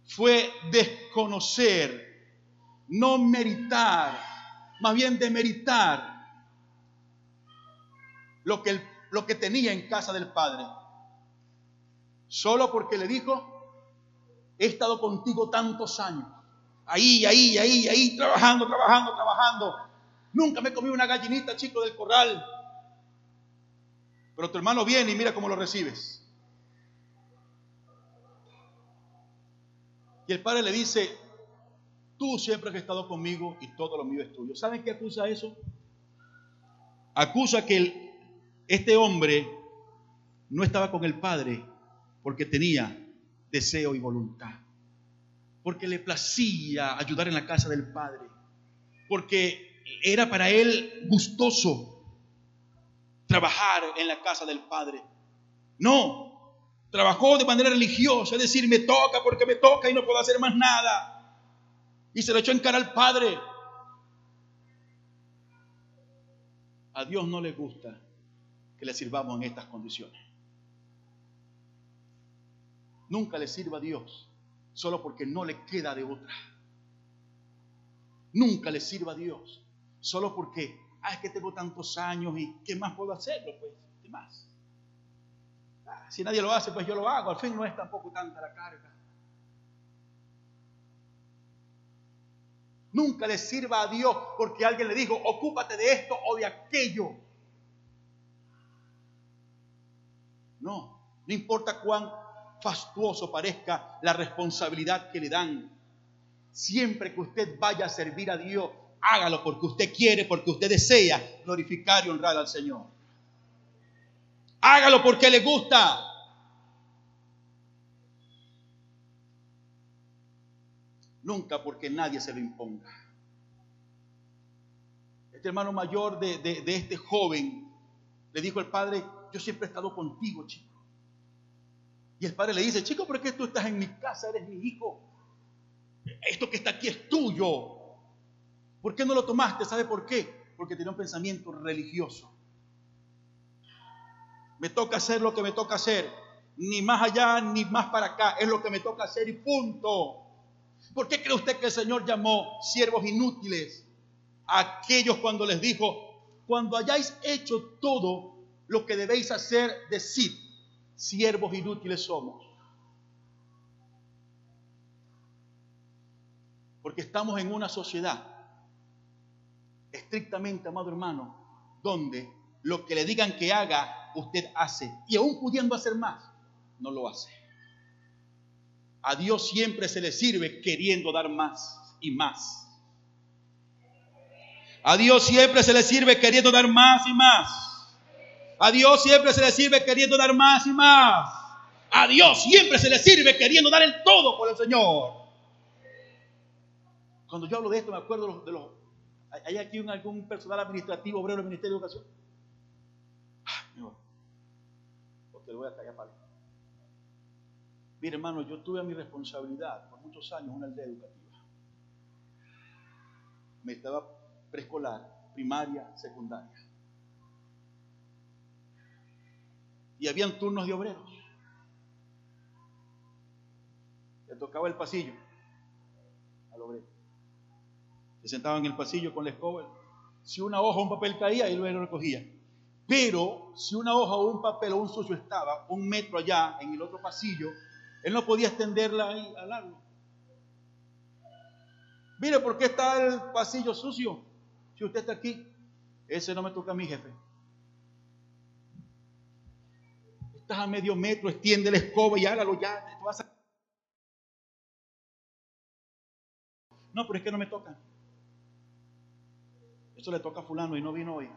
fue desconocer, no meritar, más bien demeritar lo que, lo que tenía en casa del Padre. Solo porque le dijo, he estado contigo tantos años, ahí, ahí, ahí, ahí, trabajando, trabajando, trabajando. Nunca me comí una gallinita, chico, del corral. Pero tu hermano viene y mira cómo lo recibes. Y el padre le dice, tú siempre has estado conmigo y todo lo mío es tuyo. ¿Saben qué acusa eso? Acusa que este hombre no estaba con el padre porque tenía deseo y voluntad. Porque le placía ayudar en la casa del padre. Porque era para él gustoso trabajar en la casa del Padre. No, trabajó de manera religiosa, es decir, me toca porque me toca y no puedo hacer más nada. Y se lo echó en cara al Padre. A Dios no le gusta que le sirvamos en estas condiciones. Nunca le sirva a Dios solo porque no le queda de otra. Nunca le sirva a Dios solo porque ah, es que tengo tantos años y ¿qué más puedo hacerlo? Pues, ¿qué más? Ah, si nadie lo hace, pues yo lo hago. Al fin no es tampoco tanta la carga. Nunca le sirva a Dios porque alguien le dijo, ocúpate de esto o de aquello. No, no importa cuán fastuoso parezca la responsabilidad que le dan. Siempre que usted vaya a servir a Dios, hágalo porque usted quiere, porque usted desea glorificar y honrar al Señor. Hágalo porque le gusta. Nunca porque nadie se lo imponga. Este hermano mayor de, de este joven le dijo al padre, yo siempre he estado contigo, chico. Y el padre le dice, chico, ¿por qué tú estás en mi casa? Eres mi hijo. Esto que está aquí es tuyo. ¿Por qué no lo tomaste? ¿Sabe por qué? Porque tenía un pensamiento religioso. Me toca hacer lo que me toca hacer. Ni más allá ni más para acá. Es lo que me toca hacer y punto. ¿Por qué cree usted que el Señor llamó siervos inútiles a aquellos cuando les dijo, cuando hayáis hecho todo lo que debéis hacer, decid, siervos inútiles somos? Porque estamos en una sociedad estrictamente, amado hermano, donde lo que le digan que haga, usted hace. Y aún pudiendo hacer más, no lo hace. A Dios siempre se le sirve queriendo dar más y más. A Dios siempre se le sirve queriendo dar más y más. A Dios siempre se le sirve queriendo dar más y más. A Dios siempre se le sirve queriendo dar el todo por el Señor. Cuando yo hablo de esto, me acuerdo de los. ¿Hay aquí algún personal administrativo, obrero del Ministerio de Educación? Ah, porque lo voy a callar para. Mire, hermano, yo tuve mi responsabilidad por muchos años una aldea educativa. Me estaba preescolar, primaria, secundaria. Y habían turnos de obreros. Le tocaba el pasillo al obrero. Se sentaba en el pasillo con la escoba. Si una hoja o un papel caía, él lo recogía. Pero si una hoja o un papel o un sucio estaba un metro allá en el otro pasillo, él no podía extenderla ahí al largo. Mire, ¿por qué está el pasillo sucio? Si usted está aquí, ese no me toca a mi jefe. Estás a medio metro, extiende la escoba y hágalo ya. No, pero es que no me toca. Eso le toca a fulano y no vino hoy.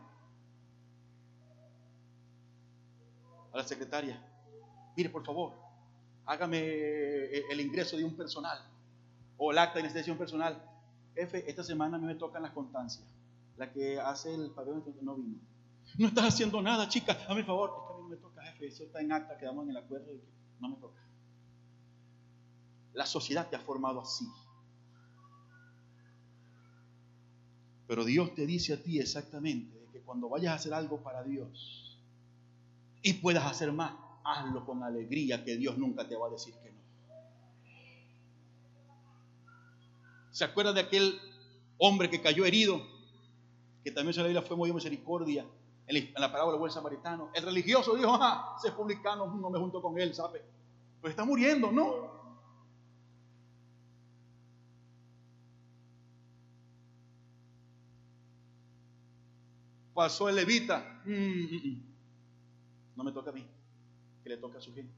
A la secretaria. Mire, por favor, hágame el ingreso de un personal o el acta de iniciación personal. Jefe, esta semana a mí me tocan las constancias. La que hace el pabellón no vino. No estás haciendo nada, chica. A mi favor. Es que a mí no me toca, jefe. Eso está en acta. Quedamos en el acuerdo que no me toca. La sociedad te ha formado así. Pero Dios te dice a ti exactamente que cuando vayas a hacer algo para Dios y puedas hacer más, hazlo con alegría, que Dios nunca te va a decir que no. ¿Se acuerda de aquel hombre que cayó herido? Que también se la Biblia fue muy misericordia en la parábola del buen samaritano. El religioso dijo, ah, ese publicano no me junto con él, ¿sabe? Pues está muriendo, no. Pasó el levita. Mm, mm, mm. No me toca a mí, que le toca a su gente.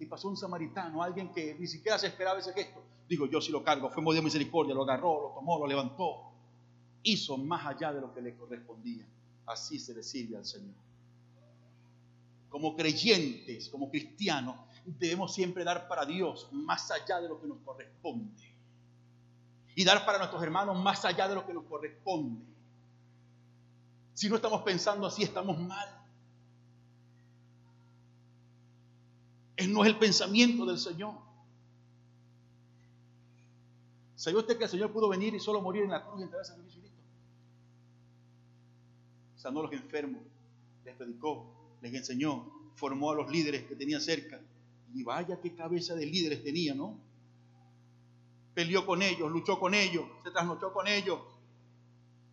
Y pasó un samaritano, alguien que ni siquiera se esperaba ese gesto. Digo, yo si lo cargo, fue de misericordia, lo agarró, lo tomó, lo levantó. Hizo más allá de lo que le correspondía. Así se le sirve al Señor. Como creyentes, como cristianos, debemos siempre dar para Dios más allá de lo que nos corresponde. Y dar para nuestros hermanos más allá de lo que nos corresponde. Si no estamos pensando así, estamos mal. Es no es el pensamiento del Señor. ¿Sabía usted que el Señor pudo venir y solo morir en la cruz y entregarse al servicio Cristo? Sanó a los enfermos, les predicó, les enseñó, formó a los líderes que tenía cerca. Y vaya qué cabeza de líderes tenía, ¿no? Peleó con ellos, luchó con ellos, se trasnochó con ellos,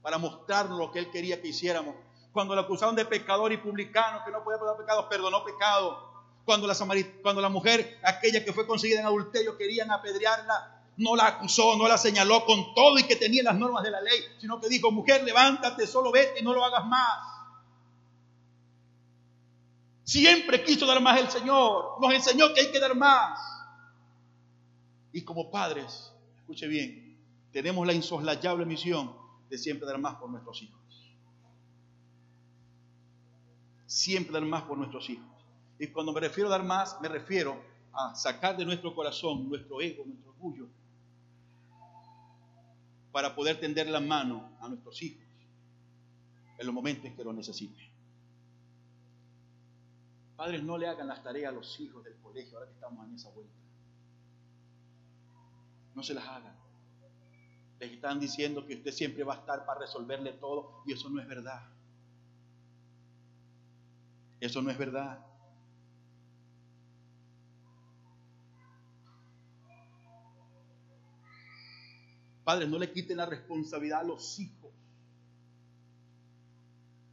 para mostrarnos lo que Él quería que hiciéramos. Cuando la acusaron de pecador y publicano, que no podía perdonar pecados, perdonó pecado. Cuando la, cuando la mujer, aquella que fue conseguida en adulterio, querían apedrearla, no la acusó, no la señaló con todo y que tenía las normas de la ley, sino que dijo, mujer, levántate, solo vete y no lo hagas más. Siempre quiso dar más el Señor, nos enseñó que hay que dar más. Y como padres, escuche bien, tenemos la insoslayable misión siempre dar más por nuestros hijos. Siempre dar más por nuestros hijos. Y cuando me refiero a dar más, me refiero a sacar de nuestro corazón nuestro ego, nuestro orgullo, para poder tender la mano a nuestros hijos en los momentos que lo necesiten. Padres, no le hagan las tareas a los hijos del colegio ahora que estamos en esa vuelta. No se las hagan. Les están diciendo que usted siempre va a estar para resolverle todo y eso no es verdad. Eso no es verdad. Padres, no le quiten la responsabilidad a los hijos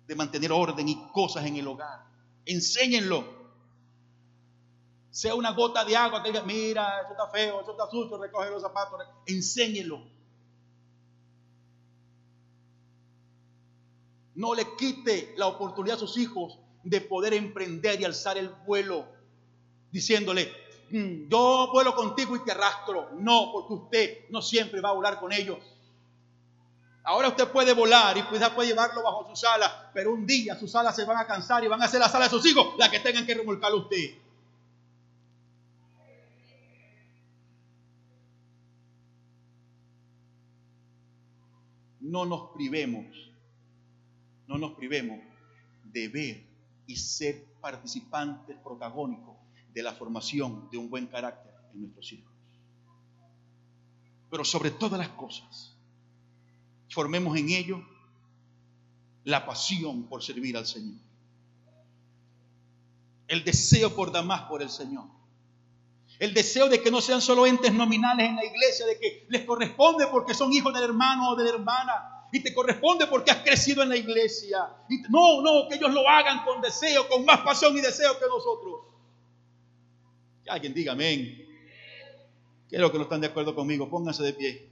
de mantener orden y cosas en el hogar. Enséñenlo. Sea una gota de agua que diga, mira, eso está feo, eso está sucio, recoge los zapatos. Enséñenlo. No le quite la oportunidad a sus hijos de poder emprender y alzar el vuelo, diciéndole, mm, yo vuelo contigo y te arrastro. No, porque usted no siempre va a volar con ellos. Ahora usted puede volar y quizás puede llevarlo bajo sus alas, pero un día sus alas se van a cansar y van a ser las alas de sus hijos la que tengan que remolcar a usted. No nos privemos no nos privemos de ver y ser participantes protagónicos de la formación de un buen carácter en nuestros hijos. Pero sobre todas las cosas, formemos en ellos la pasión por servir al Señor. El deseo por dar más por el Señor. El deseo de que no sean solo entes nominales en la iglesia, de que les corresponde porque son hijos del hermano o de la hermana, y te corresponde porque has crecido en la iglesia. Y no, no, que ellos lo hagan con deseo, con más pasión y deseo que nosotros. Que alguien diga amén. Quiero que no están de acuerdo conmigo, pónganse de pie.